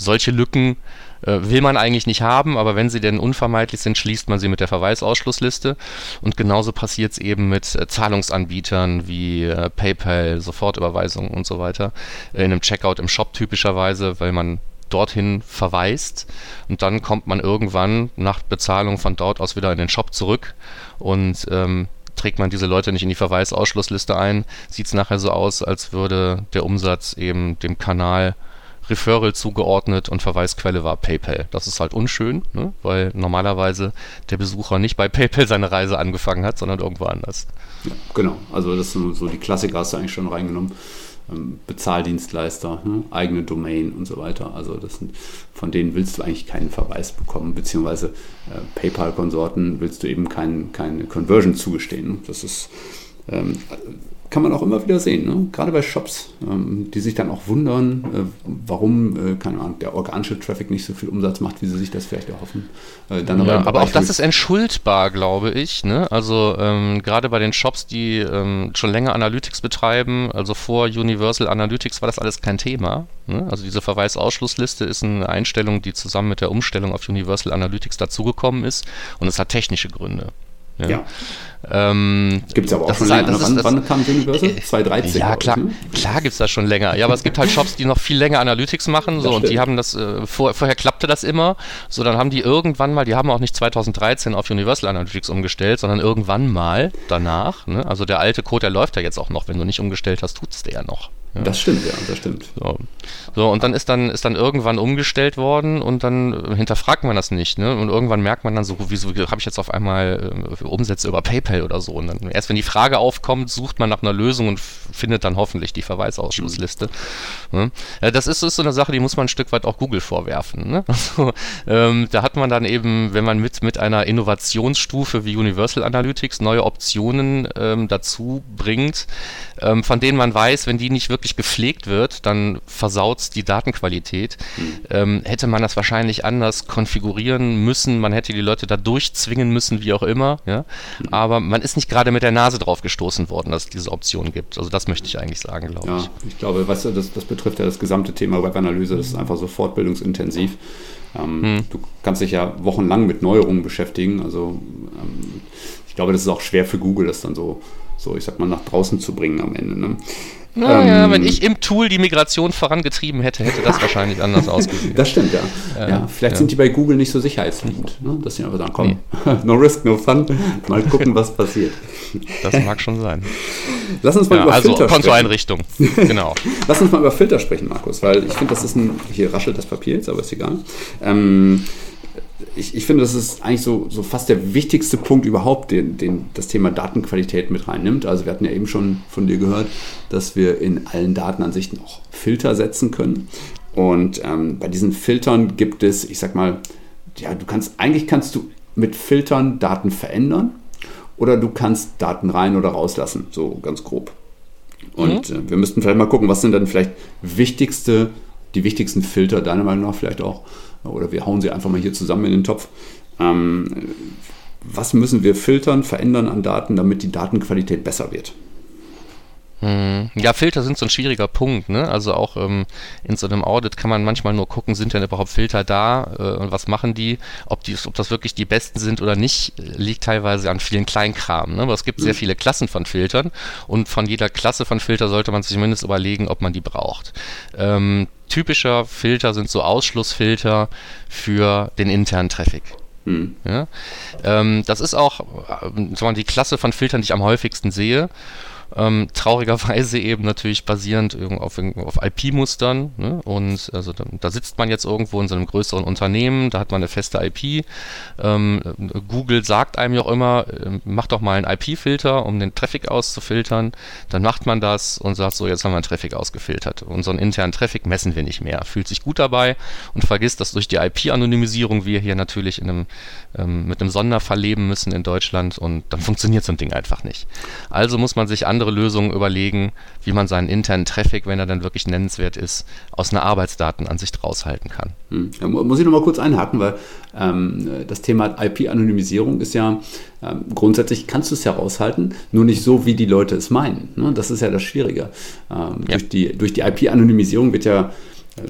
Solche Lücken äh, will man eigentlich nicht haben, aber wenn sie denn unvermeidlich sind, schließt man sie mit der Verweisausschlussliste. Und genauso passiert es eben mit äh, Zahlungsanbietern wie äh, PayPal, Sofortüberweisungen und so weiter. Äh, in einem Checkout im Shop typischerweise, weil man dorthin verweist und dann kommt man irgendwann nach Bezahlung von dort aus wieder in den Shop zurück und ähm, trägt man diese Leute nicht in die Verweisausschlussliste ein, sieht es nachher so aus, als würde der Umsatz eben dem Kanal Referral zugeordnet und Verweisquelle war PayPal. Das ist halt unschön, ne? weil normalerweise der Besucher nicht bei PayPal seine Reise angefangen hat, sondern irgendwo anders. Ja, genau, also das sind so die Klassiker hast du eigentlich schon reingenommen. Ähm, Bezahldienstleister, ne? eigene Domain und so weiter. Also das sind, von denen willst du eigentlich keinen Verweis bekommen, beziehungsweise äh, PayPal-Konsorten willst du eben kein, keine Conversion zugestehen. Das ist ähm, kann man auch immer wieder sehen, ne? gerade bei Shops, ähm, die sich dann auch wundern, äh, warum, äh, keine Ahnung, der organische Traffic nicht so viel Umsatz macht, wie sie sich das vielleicht erhoffen. Äh, dann ja, aber, aber auch das ist entschuldbar, glaube ich. Ne? Also ähm, gerade bei den Shops, die ähm, schon länger Analytics betreiben, also vor Universal Analytics war das alles kein Thema. Ne? Also diese Verweisausschlussliste ist eine Einstellung, die zusammen mit der Umstellung auf Universal Analytics dazugekommen ist und es hat technische Gründe. Ja. ja. Ähm, gibt es aber auch schon länger. Halt, wann, wann kam Universal? Äh, 2013. Ja, klar, ne? klar gibt es das schon länger. Ja, aber es gibt halt Shops, die noch viel länger Analytics machen. So, und die haben das, äh, vor, vorher klappte das immer. So, dann haben die irgendwann mal, die haben auch nicht 2013 auf Universal Analytics umgestellt, sondern irgendwann mal danach. Ne? Also der alte Code, der läuft ja jetzt auch noch. Wenn du nicht umgestellt hast, tut es der ja noch. Ja. Das stimmt, ja, das stimmt. So. so, und dann ist dann ist dann irgendwann umgestellt worden und dann hinterfragt man das nicht, ne? Und irgendwann merkt man dann so, wieso habe ich jetzt auf einmal äh, Umsätze über PayPal oder so? Und dann erst wenn die Frage aufkommt, sucht man nach einer Lösung und findet dann hoffentlich die Verweisausschlussliste. Mhm. Ne? Das ist, ist, so eine Sache, die muss man ein Stück weit auch Google vorwerfen. Ne? [laughs] Also, ähm, da hat man dann eben, wenn man mit, mit einer Innovationsstufe wie Universal Analytics neue Optionen ähm, dazu bringt, ähm, von denen man weiß, wenn die nicht wirklich wirklich gepflegt wird, dann versaut es die Datenqualität. Ähm, hätte man das wahrscheinlich anders konfigurieren müssen, man hätte die Leute da durchzwingen müssen, wie auch immer. Ja? Aber man ist nicht gerade mit der Nase drauf gestoßen worden, dass es diese Option gibt. Also das möchte ich eigentlich sagen, glaube ja, ich. Ich glaube, weißt du, das, das betrifft ja das gesamte Thema Webanalyse, das ist einfach so fortbildungsintensiv. Ähm, hm. Du kannst dich ja wochenlang mit Neuerungen beschäftigen. Also ähm, ich glaube, das ist auch schwer für Google, das dann so, so ich sag mal, nach draußen zu bringen am Ende. Ne? Naja, ähm, wenn ich im Tool die Migration vorangetrieben hätte, hätte das wahrscheinlich [laughs] anders ausgesehen. Das stimmt, ja. ja, ja vielleicht ja. sind die bei Google nicht so sicherheitsliebend, ne? dass sie einfach sagen, komm, nee. [laughs] no risk, no fun, mal gucken, was passiert. Das mag schon sein. Lass uns mal ja, über also Filter Kontoeinrichtung, [laughs] genau. Lass uns mal über Filter sprechen, Markus, weil ich finde, das ist ein, hier raschelt das Papier jetzt, aber ist egal. Ähm, ich, ich finde, das ist eigentlich so, so fast der wichtigste Punkt überhaupt, den, den das Thema Datenqualität mit reinnimmt. Also wir hatten ja eben schon von dir gehört, dass wir in allen Datenansichten auch Filter setzen können. Und ähm, bei diesen Filtern gibt es, ich sag mal, ja, du kannst, eigentlich kannst du mit Filtern Daten verändern oder du kannst Daten rein oder rauslassen, so ganz grob. Und mhm. äh, wir müssten vielleicht mal gucken, was sind dann vielleicht wichtigste, die wichtigsten Filter, deiner Meinung nach vielleicht auch, oder wir hauen sie einfach mal hier zusammen in den Topf. Ähm, was müssen wir filtern, verändern an Daten, damit die Datenqualität besser wird? Hm. Ja, Filter sind so ein schwieriger Punkt. Ne? Also auch ähm, in so einem Audit kann man manchmal nur gucken, sind denn überhaupt Filter da äh, und was machen die? Ob, die? ob das wirklich die besten sind oder nicht, liegt teilweise an vielen Kleinkram. Ne? Aber es gibt sehr mhm. viele Klassen von Filtern und von jeder Klasse von Filter sollte man sich zumindest überlegen, ob man die braucht. Ähm, typischer Filter sind so Ausschlussfilter für den internen Traffic. Hm. Ja? Ähm, das ist auch äh, die Klasse von Filtern, die ich am häufigsten sehe. Ähm, traurigerweise [laughs] eben natürlich basierend auf, auf IP-Mustern. Ne? Und also da, da, sitzt man jetzt irgendwo in so einem größeren Unternehmen, da hat man eine feste IP. Ähm, Google sagt einem ja auch immer, äh, mach doch mal einen IP-Filter, um den Traffic auszufiltern. Dann macht man das und sagt so, jetzt haben wir einen Traffic ausgefiltert. Unseren internen Traffic messen wir nicht mehr. Fühlt sich gut dabei und vergisst, dass durch die IP-Anonymisierung wir hier natürlich in einem, ähm, mit einem Sonderfall leben müssen in Deutschland und dann funktioniert so ein Ding einfach nicht. Also muss man sich an andere Lösungen überlegen, wie man seinen internen Traffic, wenn er dann wirklich nennenswert ist, aus einer Arbeitsdatenansicht raushalten kann. Hm. Da muss ich nochmal kurz einhaken, weil ähm, das Thema IP-Anonymisierung ist ja ähm, grundsätzlich kannst du es ja raushalten, nur nicht so, wie die Leute es meinen. Ne? Das ist ja das Schwierige. Ähm, ja. Durch die, durch die IP-Anonymisierung wird ja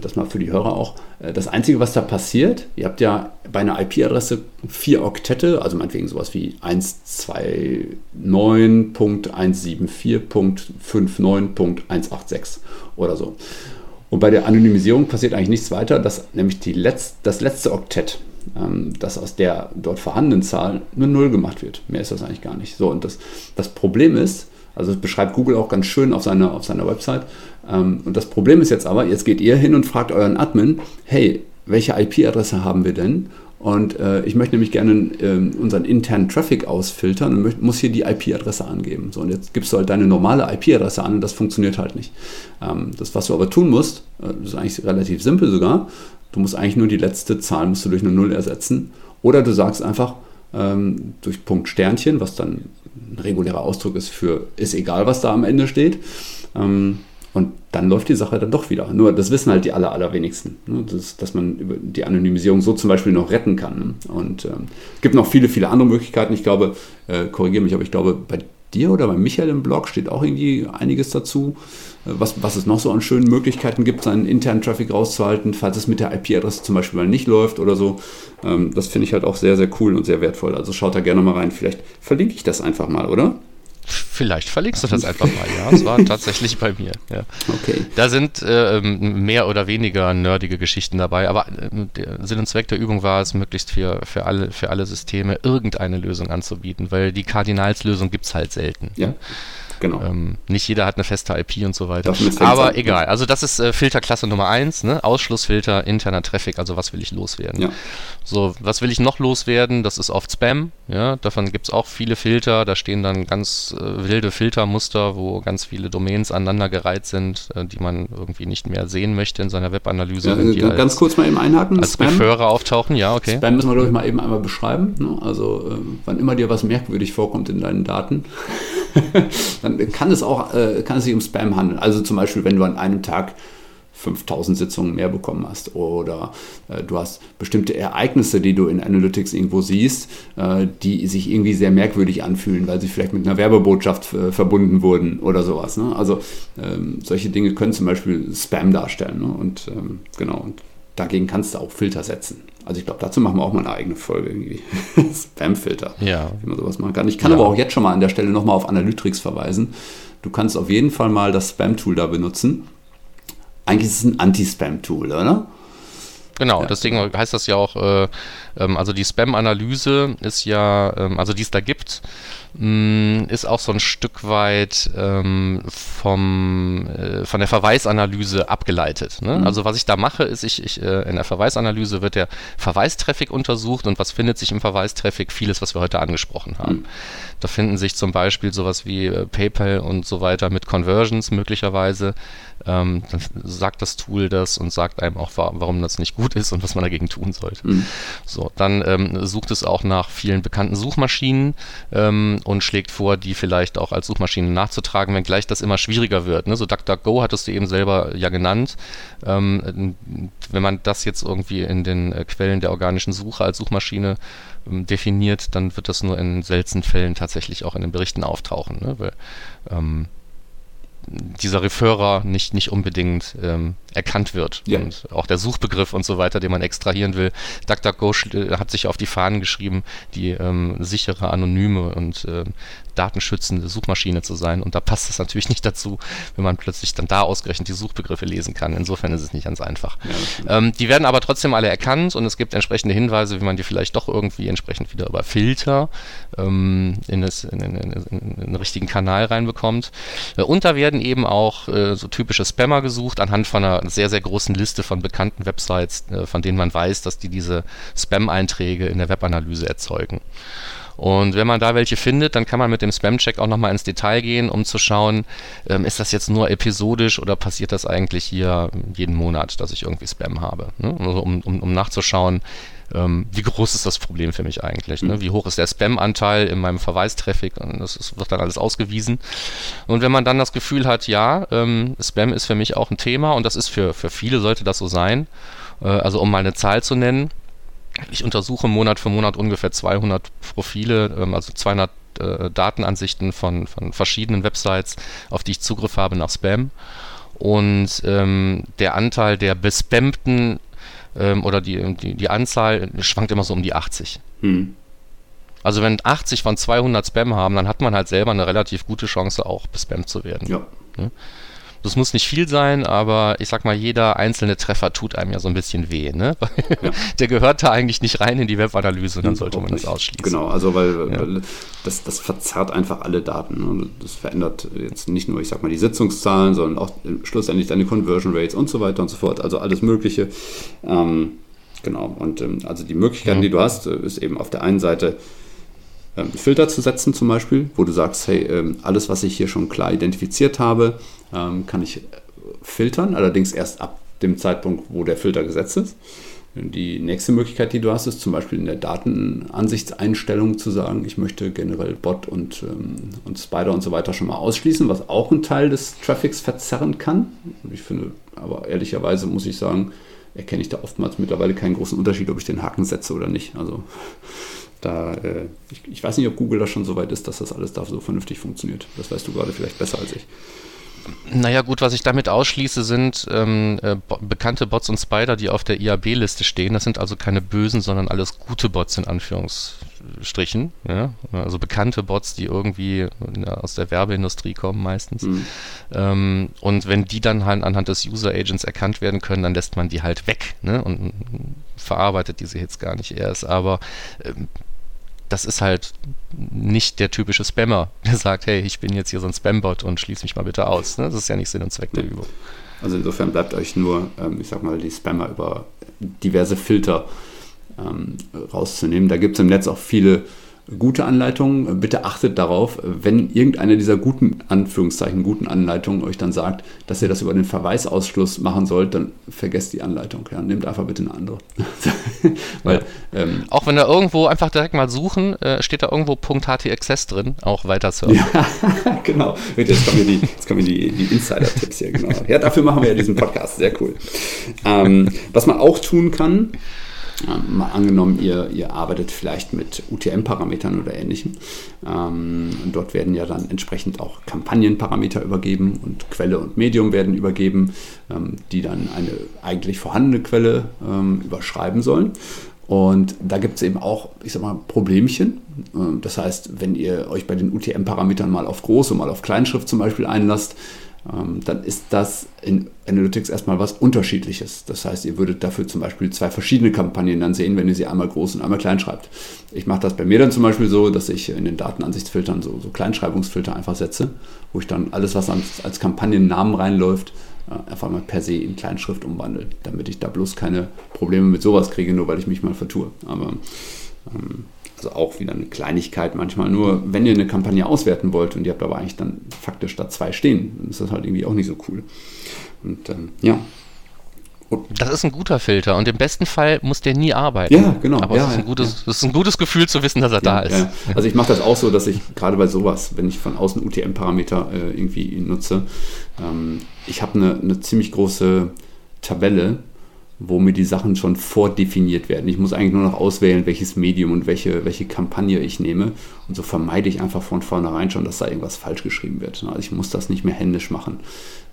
das mal für die Hörer auch. Äh, das Einzige, was da passiert, ihr habt ja bei einer IP-Adresse vier Oktette, also meinetwegen sowas wie 129.174.59.186 oder so. Und bei der Anonymisierung passiert eigentlich nichts weiter, dass nämlich die Letz-, das letzte Oktett, ähm, das aus der dort vorhandenen Zahl eine Null gemacht wird. Mehr ist das eigentlich gar nicht. So, und das, das Problem ist, also das beschreibt Google auch ganz schön auf seiner, auf seiner Website, ähm, und das Problem ist jetzt aber, jetzt geht ihr hin und fragt euren Admin, hey, welche IP-Adresse haben wir denn? Und äh, ich möchte nämlich gerne äh, unseren internen Traffic ausfiltern und möcht, muss hier die IP-Adresse angeben. So, und jetzt gibst du halt deine normale IP-Adresse an und das funktioniert halt nicht. Ähm, das, was du aber tun musst, äh, ist eigentlich relativ simpel sogar. Du musst eigentlich nur die letzte Zahl musst du durch eine Null ersetzen. Oder du sagst einfach ähm, durch Punkt Sternchen, was dann ein regulärer Ausdruck ist für ist egal, was da am Ende steht. Ähm, und dann läuft die Sache dann doch wieder. Nur das wissen halt die aller, allerwenigsten, ne? das, dass man über die Anonymisierung so zum Beispiel noch retten kann. Ne? Und es ähm, gibt noch viele, viele andere Möglichkeiten. Ich glaube, äh, korrigiere mich, aber ich glaube, bei dir oder bei Michael im Blog steht auch irgendwie einiges dazu, äh, was, was es noch so an schönen Möglichkeiten gibt, seinen internen Traffic rauszuhalten, falls es mit der IP-Adresse zum Beispiel mal nicht läuft oder so. Ähm, das finde ich halt auch sehr, sehr cool und sehr wertvoll. Also schaut da gerne mal rein. Vielleicht verlinke ich das einfach mal, oder? Vielleicht verlinkst du das einfach mal, ja. Es war tatsächlich bei mir. Ja. Okay. Da sind äh, mehr oder weniger nerdige Geschichten dabei, aber äh, der Sinn und Zweck der Übung war es, möglichst für, für, alle, für alle Systeme irgendeine Lösung anzubieten, weil die Kardinalslösung gibt es halt selten. Ja. Genau. Ähm, nicht jeder hat eine feste IP und so weiter. Aber egal. Also das ist äh, Filterklasse Nummer 1, ne? Ausschlussfilter, interner Traffic, also was will ich loswerden. Ja. So, was will ich noch loswerden? Das ist oft Spam. Ja? Davon gibt es auch viele Filter. Da stehen dann ganz äh, wilde Filtermuster, wo ganz viele Domains aneinandergereiht sind, äh, die man irgendwie nicht mehr sehen möchte in seiner Webanalyse. Ja, die ganz als, kurz mal eben einhaken. Als Spam. Referrer auftauchen, ja, okay. Spam müssen wir, glaube ich, mal eben einmal beschreiben. Ne? Also, äh, wann immer dir was merkwürdig vorkommt in deinen Daten, [laughs] dann kann es auch äh, kann es sich um Spam handeln. Also zum Beispiel, wenn du an einem Tag 5000 Sitzungen mehr bekommen hast oder äh, du hast bestimmte Ereignisse, die du in Analytics irgendwo siehst, äh, die sich irgendwie sehr merkwürdig anfühlen, weil sie vielleicht mit einer Werbebotschaft äh, verbunden wurden oder sowas. Ne? Also ähm, solche Dinge können zum Beispiel Spam darstellen. Ne? Und ähm, genau, und dagegen kannst du auch Filter setzen. Also ich glaube, dazu machen wir auch mal eine eigene Folge irgendwie. [laughs] Spam-Filter. Ja. Wie man sowas machen kann. Ich kann ja. aber auch jetzt schon mal an der Stelle nochmal auf Analytics verweisen. Du kannst auf jeden Fall mal das Spam-Tool da benutzen. Eigentlich ist es ein Anti-Spam-Tool, oder? Genau, ja, deswegen heißt das ja auch, äh, ähm, also die Spam-Analyse ist ja, ähm, also die es da gibt, mh, mm, ist auch so ein Stück weit ähm, vom, äh, von der Verweisanalyse abgeleitet. Ne? Mhm. Also was ich da mache, ist, ich, ich äh, in der Verweisanalyse wird der Verweistraffic untersucht und was findet sich im Verweistraffic? Vieles, was wir heute angesprochen haben. Mhm. Da finden sich zum Beispiel sowas wie äh, PayPal und so weiter mit Conversions möglicherweise. Ähm, dann sagt das Tool das und sagt einem auch, warum das nicht gut ist und was man dagegen tun sollte. Mhm. So, dann ähm, sucht es auch nach vielen bekannten Suchmaschinen ähm, und schlägt vor, die vielleicht auch als Suchmaschinen nachzutragen, wenngleich das immer schwieriger wird. Ne? So DuckDuckGo hattest du eben selber ja genannt. Ähm, wenn man das jetzt irgendwie in den äh, Quellen der organischen Suche als Suchmaschine ähm, definiert, dann wird das nur in seltenen Fällen tatsächlich auch in den Berichten auftauchen. Ne? Weil, ähm, dieser Referrer nicht, nicht unbedingt ähm, erkannt wird. Ja. Und auch der Suchbegriff und so weiter, den man extrahieren will. DuckDuckGo äh, hat sich auf die Fahnen geschrieben, die ähm, sichere, anonyme und äh, datenschützende Suchmaschine zu sein. Und da passt es natürlich [laughs] nicht dazu, wenn man plötzlich dann da ausgerechnet die Suchbegriffe lesen kann. Insofern ist es nicht ganz einfach. Ja, ähm, die werden aber trotzdem alle erkannt und es gibt entsprechende Hinweise, wie man die vielleicht doch irgendwie entsprechend wieder über Filter ähm, in, das, in, in, in, den richtigen Kanal reinbekommt. Äh, und da werden eben auch äh, so typische Spammer gesucht anhand von einer sehr, sehr großen Liste von bekannten Websites, äh, von denen man weiß, dass die diese Spam-Einträge in der Webanalyse erzeugen. Und wenn man da welche findet, dann kann man mit dem Spam-Check auch nochmal ins Detail gehen, um zu schauen, ähm, ist das jetzt nur episodisch oder passiert das eigentlich hier jeden Monat, dass ich irgendwie Spam habe. Ne? Also um, um, um nachzuschauen, ähm, wie groß ist das Problem für mich eigentlich? Ne? Mhm. Wie hoch ist der Spam-Anteil in meinem Verweistraffic? Das ist, wird dann alles ausgewiesen. Und wenn man dann das Gefühl hat, ja, ähm, Spam ist für mich auch ein Thema und das ist für, für viele, sollte das so sein. Äh, also um mal eine Zahl zu nennen, ich untersuche Monat für Monat ungefähr 200 Profile, ähm, also 200 äh, Datenansichten von, von verschiedenen Websites, auf die ich Zugriff habe nach Spam. Und ähm, der Anteil der bespammten ähm, oder die, die, die, Anzahl schwankt immer so um die 80. Hm. Also wenn 80 von 200 Spam haben, dann hat man halt selber eine relativ gute Chance, auch bespammt zu werden. Ja. Ne? Das muss nicht viel sein, aber ich sag mal, jeder einzelne Treffer tut einem ja so ein bisschen weh. Ne? [laughs] Ja. Der gehört da eigentlich nicht rein in die Webanalyse und dann sollte man das ausschließen. Genau, also weil, ja. weil das, das verzerrt einfach alle Daten. Ne? Das verändert jetzt nicht nur, ich sag mal, die Sitzungszahlen, sondern auch schlussendlich deine Conversion Rates und so weiter und so fort. Also alles Mögliche. Ähm, genau, und ähm, also die Möglichkeiten, ja. die du hast, äh, ist eben auf der einen Seite ähm, Filter zu setzen zum Beispiel, wo du sagst, hey, ähm, alles, was ich hier schon klar identifiziert habe, ähm, kann ich filtern, allerdings erst ab dem Zeitpunkt, wo der Filter gesetzt ist. Die nächste Möglichkeit, die du hast, ist zum Beispiel in der Datenansichtseinstellung zu sagen, ich möchte generell Bot und, und Spider und so weiter schon mal ausschließen, was auch einen Teil des Traffics verzerren kann. Ich finde, aber ehrlicherweise muss ich sagen, erkenne ich da oftmals mittlerweile keinen großen Unterschied, ob ich den Haken setze oder nicht. Also Da, äh, ich, ich, weiß nicht, ob Google da schon so weit ist, dass das alles da so vernünftig funktioniert. Das weißt du gerade vielleicht besser als ich. Naja gut, was ich damit ausschließe, sind ähm, äh, bekannte Bots und Spider, die auf der IAB-Liste stehen. Das sind also keine bösen, sondern alles gute Bots in Anführungsstrichen. Ja? Also bekannte Bots, die irgendwie ja, aus der Werbeindustrie kommen meistens. Mhm. Ähm, und wenn die dann halt anhand des User Agents erkannt werden können, dann lässt man die halt weg ne? und verarbeitet diese Hits gar nicht erst. Aber ähm, das ist halt nicht der typische Spammer, der sagt, hey, ich bin jetzt hier so ein Spambot und schließ mich mal bitte aus. Ne? Das ist ja nicht Sinn und Zweck der Übung. Also insofern bleibt euch nur, ähm, ich sag mal, die Spammer über diverse Filter ähm, rauszunehmen. Da gibt es im Netz auch viele gute Anleitungen. Bitte achtet darauf, wenn irgendeine dieser guten, Anführungszeichen, guten Anleitungen euch dann sagt, dass ihr das über den Verweisausschluss machen sollt, dann vergesst die Anleitung. Ja, nehmt einfach bitte eine andere. [laughs] Weil, ja. ähm, auch wenn da irgendwo einfach direkt mal suchen, äh, steht da irgendwo .htaccess drin, auch weiter surfen. Ja, [laughs] genau. Jetzt kommen die, jetzt kommen die, die Insider-Tipps hier, genau. Ja, dafür machen wir ja diesen Podcast. Sehr cool. Ähm, was man auch tun kann, mal angenommen, ihr, ihr arbeitet vielleicht mit UTM-Parametern oder ähnlichem. Ähm, dort werden ja dann entsprechend auch Kampagnenparameter übergeben und Quelle und Medium werden übergeben, ähm, die dann eine eigentlich vorhandene Quelle ähm, überschreiben sollen. Und da gibt es eben auch, ich sag mal, Problemchen. Ähm, das heißt, wenn ihr euch bei den UTM-Parametern mal auf Groß- und mal auf Kleinschrift zum Beispiel einlasst, ähm, dann ist das in Analytics erstmal was Unterschiedliches. Das heißt, ihr würdet dafür zum Beispiel zwei verschiedene Kampagnen dann sehen, wenn ihr sie einmal groß und einmal klein schreibt. Ich mache das bei mir dann zum Beispiel so, dass ich in den Datenansichtsfiltern so, so Kleinschreibungsfilter einfach setze, wo ich dann alles, was als, als Kampagnennamen reinläuft, äh, einfach mal per se in Kleinschrift umwandle, damit ich da bloß keine Probleme mit sowas kriege, nur weil ich mich mal vertue. Aber ähm, also auch wieder eine Kleinigkeit manchmal. Nur wenn ihr eine Kampagne auswerten wollt und ihr habt aber eigentlich dann faktisch da zwei stehen, dann ist das halt irgendwie auch nicht so cool. Und ähm, ja. Und das ist ein guter Filter und im besten Fall muss der nie arbeiten. Ja, genau. Aber ja, es, ist ein gutes, ja. ist ein gutes Gefühl zu wissen, dass er ja, da ist. Also ich mache das auch so, dass ich gerade bei sowas, wenn ich von außen UTM-Parameter äh, irgendwie nutze, ähm, ich habe eine, eine ziemlich große Tabelle, wo mir die Sachen schon vordefiniert werden. Ich muss eigentlich nur noch auswählen, welches Medium und welche, welche Kampagne ich nehme. Und so vermeide ich einfach von vornherein schon, dass da irgendwas falsch geschrieben wird. Also ich muss das nicht mehr händisch machen.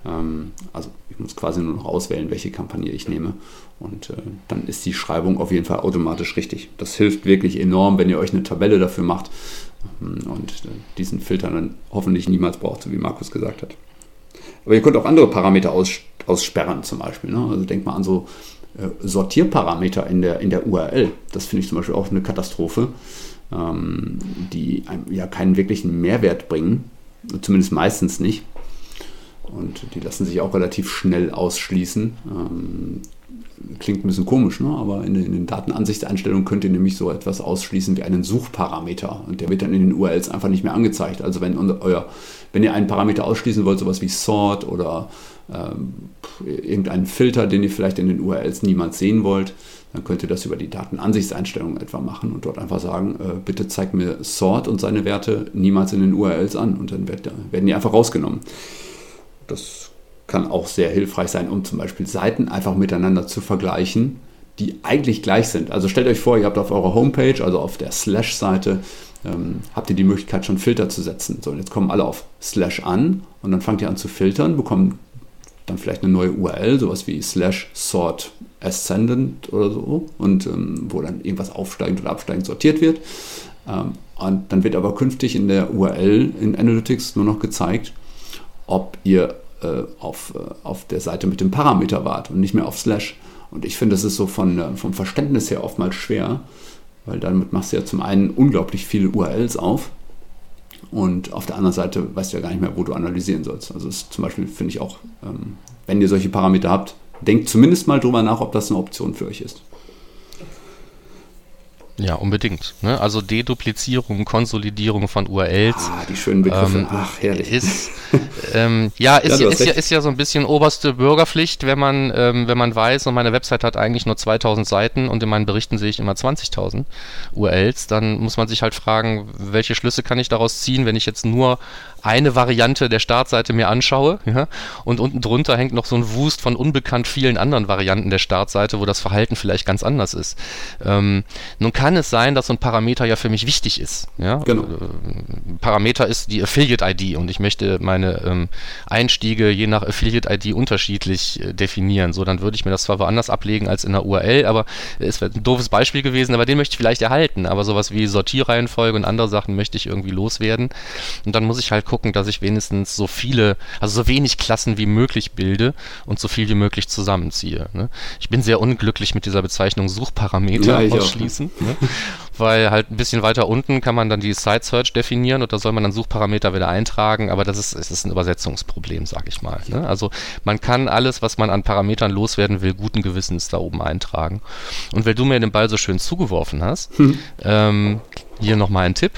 Ähm, also ich muss quasi nur noch auswählen, welche Kampagne ich nehme. Und äh, dann ist die Schreibung auf jeden Fall automatisch richtig. Das hilft wirklich enorm, wenn ihr euch eine Tabelle dafür macht ähm, und äh, diesen Filter dann hoffentlich niemals braucht, so wie Markus gesagt hat. Aber ihr könnt auch andere Parameter aus, aussperren zum Beispiel. Ne? Also denkt mal an so Sortierparameter in der, in der URL. Das finde ich zum Beispiel auch eine Katastrophe, ähm, die einem ja keinen wirklichen Mehrwert bringen, zumindest meistens nicht. Und die lassen sich auch relativ schnell ausschließen. Ähm, klingt ein bisschen komisch, ne? aber in den, in den Datenansichtseinstellungen könnt ihr nämlich so etwas ausschließen wie einen Suchparameter. Und der wird dann in den URLs einfach nicht mehr angezeigt. Also wenn, euer, wenn ihr einen Parameter ausschließen wollt, sowas wie Sort oder ähm, irgendeinen Filter, den ihr vielleicht in den URLs niemals sehen wollt, dann könnt ihr das über die Datenansichtseinstellungen etwa machen und dort einfach sagen, äh, bitte zeigt mir Sort und seine Werte niemals in den URLs an und dann wird, werden die einfach rausgenommen. Das kann auch sehr hilfreich sein, um zum Beispiel Seiten einfach miteinander zu vergleichen, die eigentlich gleich sind. Also stellt euch vor, ihr habt auf eurer Homepage, also auf der Slash-Seite, ähm, habt ihr die Möglichkeit schon Filter zu setzen. So, und jetzt kommen alle auf Slash an und dann fangt ihr an zu filtern, bekommen dann vielleicht eine neue URL, sowas wie slash sort ascendant oder so, und ähm, wo dann irgendwas aufsteigend oder absteigend sortiert wird. Ähm, und dann wird aber künftig in der URL in Analytics nur noch gezeigt, ob ihr äh, auf, äh, auf der Seite mit dem Parameter wart und nicht mehr auf slash. Und ich finde, das ist so von, äh, vom Verständnis her oftmals schwer, weil damit machst du ja zum einen unglaublich viele URLs auf und auf der anderen Seite weißt du ja gar nicht mehr, wo du analysieren sollst. Also ist zum Beispiel finde ich auch, ähm, wenn ihr solche Parameter habt, denkt zumindest mal drüber nach, ob das eine Option für euch ist. Ja, unbedingt. Ne? Also Deduplizierung, Konsolidierung von URLs. Ah, die schönen Begriffe. Ähm, Ach, herrlich. Ist, [laughs] Ähm, ja, ist, ja, ist, ja, ist ja so ein bisschen oberste Bürgerpflicht, wenn man, ähm, wenn man weiß, und meine Website hat eigentlich nur 2000 Seiten und in meinen Berichten sehe ich immer 20.000 URLs, dann muss man sich halt fragen, welche Schlüsse kann ich daraus ziehen, wenn ich jetzt nur eine Variante der Startseite mir anschaue ja, und unten drunter hängt noch so ein Wust von unbekannt vielen anderen Varianten der Startseite, wo das Verhalten vielleicht ganz anders ist. Ähm, nun kann es sein, dass so ein Parameter ja für mich wichtig ist. Ja? Genau. Äh, Parameter ist die Affiliate-ID und ich möchte meine ähm, Einstiege je nach Affiliate-ID unterschiedlich äh, definieren. So, dann würde ich mir das zwar woanders ablegen als in der URL, aber es wäre ein doofes Beispiel gewesen, aber den möchte ich vielleicht erhalten. Aber sowas wie Sortierreihenfolge und andere Sachen möchte ich irgendwie loswerden. Und dann muss ich halt gucken, dass ich wenigstens so viele, also so wenig Klassen wie möglich bilde und so viel wie möglich zusammenziehe. Ne? Ich bin sehr unglücklich mit dieser Bezeichnung Suchparameter ja, ausschließen, ne? [laughs] weil halt ein bisschen weiter unten kann man dann die Site Search definieren und da soll man dann Suchparameter wieder eintragen, aber das ist, es ist ein Übersetzungsproblem, sag ich mal. Ne? Also man kann alles, was man an Parametern loswerden will, guten Gewissens da oben eintragen. Und weil du mir den Ball so schön zugeworfen hast, hm. ähm, hier nochmal ein Tipp.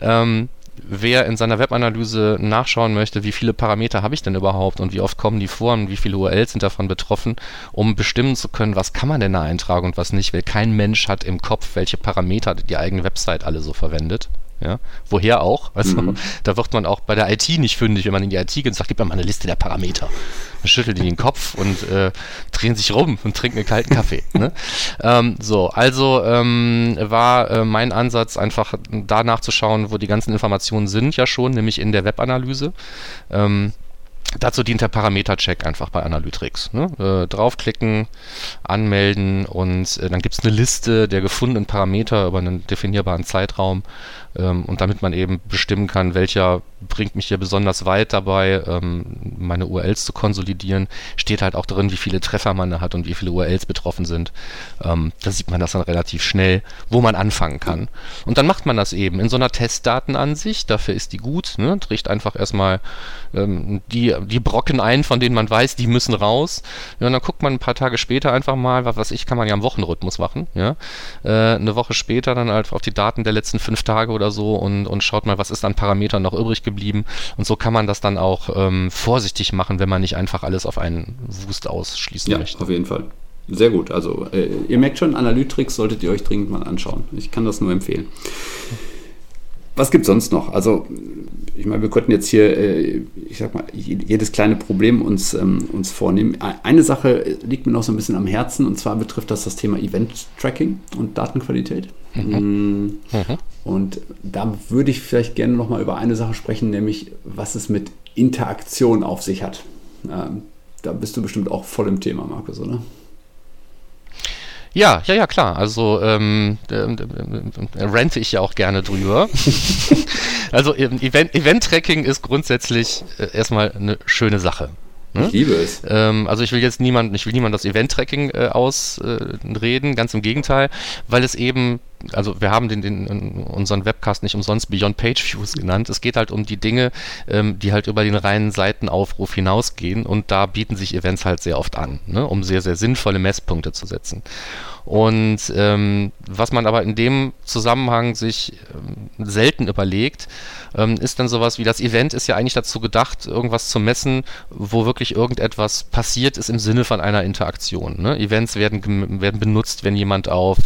Ähm, wer in seiner Webanalyse nachschauen möchte, wie viele Parameter habe ich denn überhaupt und wie oft kommen die vor und wie viele URLs sind davon betroffen, um bestimmen zu können, was kann man denn da eintragen und was nicht, weil kein Mensch hat im Kopf, welche Parameter die eigene Website alle so verwendet. Ja, woher auch? Also, mhm. [laughs] da wird man auch bei der IT nicht fündig, wenn man in die IT geht und sagt, gib mir mal eine Liste der Parameter. Dann schüttelt die den Kopf und äh, drehen sich rum und trinken einen kalten Kaffee. [laughs] ne? ähm, so, also ähm, war äh, mein Ansatz einfach da nachzuschauen, wo die ganzen Informationen sind ja schon, nämlich in der Webanalyse. Ähm, Dazu dient der Parametercheck einfach bei Analytrix. Ne? Äh, draufklicken, anmelden und äh, dann gibt es eine Liste der gefundenen Parameter über einen definierbaren Zeitraum ähm, und damit man eben bestimmen kann, welcher bringt mich hier besonders weit dabei, ähm, meine URLs zu konsolidieren, steht halt auch drin, wie viele Treffer man da hat und wie viele URLs betroffen sind. Ähm, da sieht man das dann relativ schnell, wo man anfangen kann. Und dann macht man das eben in so einer Testdatenansicht, dafür ist die gut, ne? trägt einfach erstmal ähm, die, die Brocken ein, von denen man weiß, die müssen raus. Ja, und dann guckt man ein paar Tage später einfach mal, was weiß ich, kann man ja im Wochenrhythmus machen, ja. Äh, eine Woche später dann halt auf die Daten der letzten fünf Tage oder so und, und schaut mal, was ist an Parametern noch übrig geblieben. Und so kann man das dann auch ähm, vorsichtig machen, wenn man nicht einfach alles auf einen Wust ausschließen ja, möchte. Ja, auf jeden Fall. Sehr gut. Also äh, ihr merkt schon, Analytrix solltet ihr euch dringend mal anschauen. Ich kann das nur empfehlen. Was gibt es sonst noch? Also, ich meine, wir könnten jetzt hier, äh, ich sag mal, jedes kleine Problem uns, ähm, uns vornehmen. Eine Sache liegt mir noch so ein bisschen am Herzen und zwar betrifft das das Thema Event-Tracking und Datenqualität. Mhm. Mm. Mhm. Und da würde ich vielleicht gerne noch mal über eine Sache sprechen, nämlich was es mit Interaktion auf sich hat. Ähm, da bist du bestimmt auch voll im Thema, Markus, oder? Ja, ja, ja, klar. Also ähm, äh, äh, rente ich ja auch gerne drüber. [laughs] also Event, Event-Tracking ist grundsätzlich äh, erstmal eine schöne Sache. Ne? Ich liebe es. Ähm, also ich will jetzt niemanden, ich will niemand das Event-Tracking äh, ausreden, äh, ganz im Gegenteil, weil es eben also wir haben den, den, unseren Webcast nicht umsonst Beyond Page Views genannt. Es geht halt um die Dinge, ähm, die halt über den reinen Seitenaufruf hinausgehen und da bieten sich Events halt sehr oft an, ne, um sehr, sehr sinnvolle Messpunkte zu setzen. Und ähm, was man aber in dem Zusammenhang sich ähm, selten überlegt, ähm, ist dann sowas wie das Event ist ja eigentlich dazu gedacht, irgendwas zu messen, wo wirklich irgendetwas passiert ist im Sinne von einer Interaktion. Ne? Events werden, werden benutzt, wenn jemand auf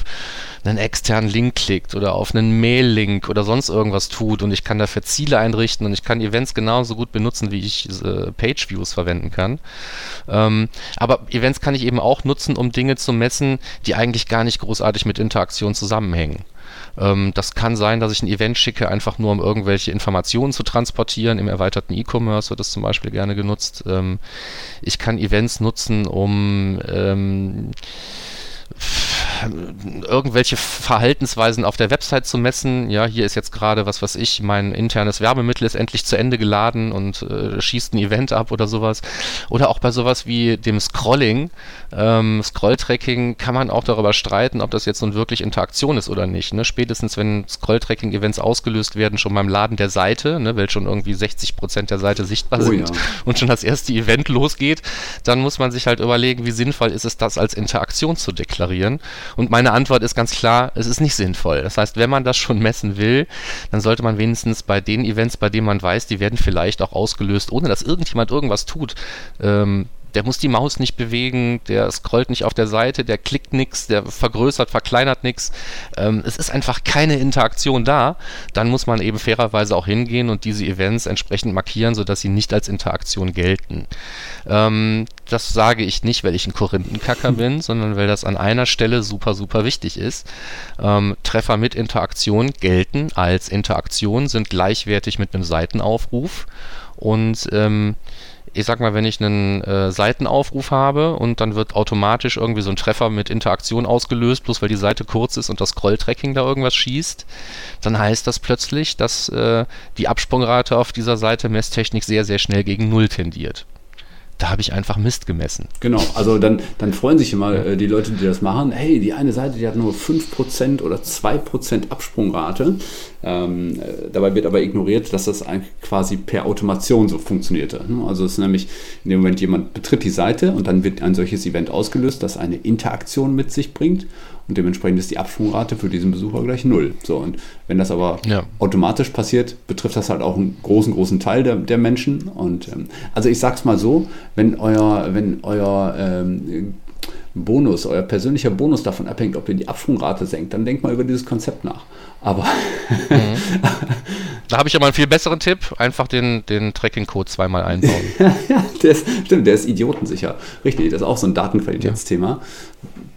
einen externen Link klickt oder auf einen Mail-Link oder sonst irgendwas tut und ich kann dafür Ziele einrichten und ich kann Events genauso gut benutzen, wie ich äh, Page-Views verwenden kann. Ähm, aber Events kann ich eben auch nutzen, um Dinge zu messen, die eigentlich gar nicht großartig mit Interaktion zusammenhängen. Ähm, das kann sein, dass ich ein Event schicke, einfach nur um irgendwelche Informationen zu transportieren. Im erweiterten E-Commerce wird das zum Beispiel gerne genutzt. Ähm, ich kann Events nutzen, um ähm, irgendwelche Verhaltensweisen auf der Website zu messen. Ja, hier ist jetzt gerade, was weiß ich, mein internes Werbemittel ist endlich zu Ende geladen und äh, schießt ein Event ab oder sowas. Oder auch bei sowas wie dem Scrolling, ähm, Scroll-Tracking kann man auch darüber streiten, ob das jetzt nun wirklich Interaktion ist oder nicht. Ne? Spätestens, wenn Scroll-Tracking-Events ausgelöst werden, schon beim Laden der Seite, ne, weil schon irgendwie 60% der Seite sichtbar oh, sind ja. und schon das erste Event losgeht, dann muss man sich halt überlegen, wie sinnvoll ist es, das als Interaktion zu deklarieren. Und meine Antwort ist ganz klar, es ist nicht sinnvoll. Das heißt, wenn man das schon messen will, dann sollte man wenigstens bei den Events, bei denen man weiß, die werden vielleicht auch ausgelöst, ohne dass irgendjemand irgendwas tut, ähm, der muss die Maus nicht bewegen, der scrollt nicht auf der Seite, der klickt nichts, der vergrößert, verkleinert nichts. Ähm, es ist einfach keine Interaktion da. Dann muss man eben fairerweise auch hingehen und diese Events entsprechend markieren, sodass sie nicht als Interaktion gelten. Ähm, das sage ich nicht, weil ich ein Korinthenkacker bin, sondern weil das an einer Stelle super, super wichtig ist. Ähm, Treffer mit Interaktion gelten als Interaktion, sind gleichwertig mit einem Seitenaufruf und ähm, ich sag mal, wenn ich einen äh, Seitenaufruf habe und dann wird automatisch irgendwie so ein Treffer mit Interaktion ausgelöst, bloß weil die Seite kurz ist und das Scroll-Tracking da irgendwas schießt, dann heißt das plötzlich, dass äh, die Absprungrate auf dieser Seite Messtechnik sehr, sehr schnell gegen Null tendiert da habe ich einfach Mist gemessen. Genau, also dann, dann freuen sich immer äh, die Leute, die das machen. Hey, die eine Seite, die hat nur 5% oder 2% Absprungrate. Ähm, äh, dabei wird aber ignoriert, dass das eigentlich quasi per Automation so funktionierte. Also es ist nämlich in dem Moment, jemand betritt die Seite und dann wird ein solches Event ausgelöst, das eine Interaktion mit sich bringt und dementsprechend ist die Absprungrate für diesen Besucher gleich null. So, und wenn das aber ja. automatisch passiert, betrifft das halt auch einen großen, großen Teil der, der Menschen. Und ähm, also ich sag's mal so, wenn euer, wenn euer ähm, Bonus, euer persönlicher Bonus davon abhängt, ob ihr die Absprungrate senkt, dann denkt mal über dieses Konzept nach. Aber [laughs] mhm. da habe ich aber einen viel besseren Tipp: einfach den, den Tracking-Code zweimal einbauen. [laughs] ja, der ist, stimmt, der ist idiotensicher. Richtig, das ist auch so ein Datenqualitätsthema. Ja.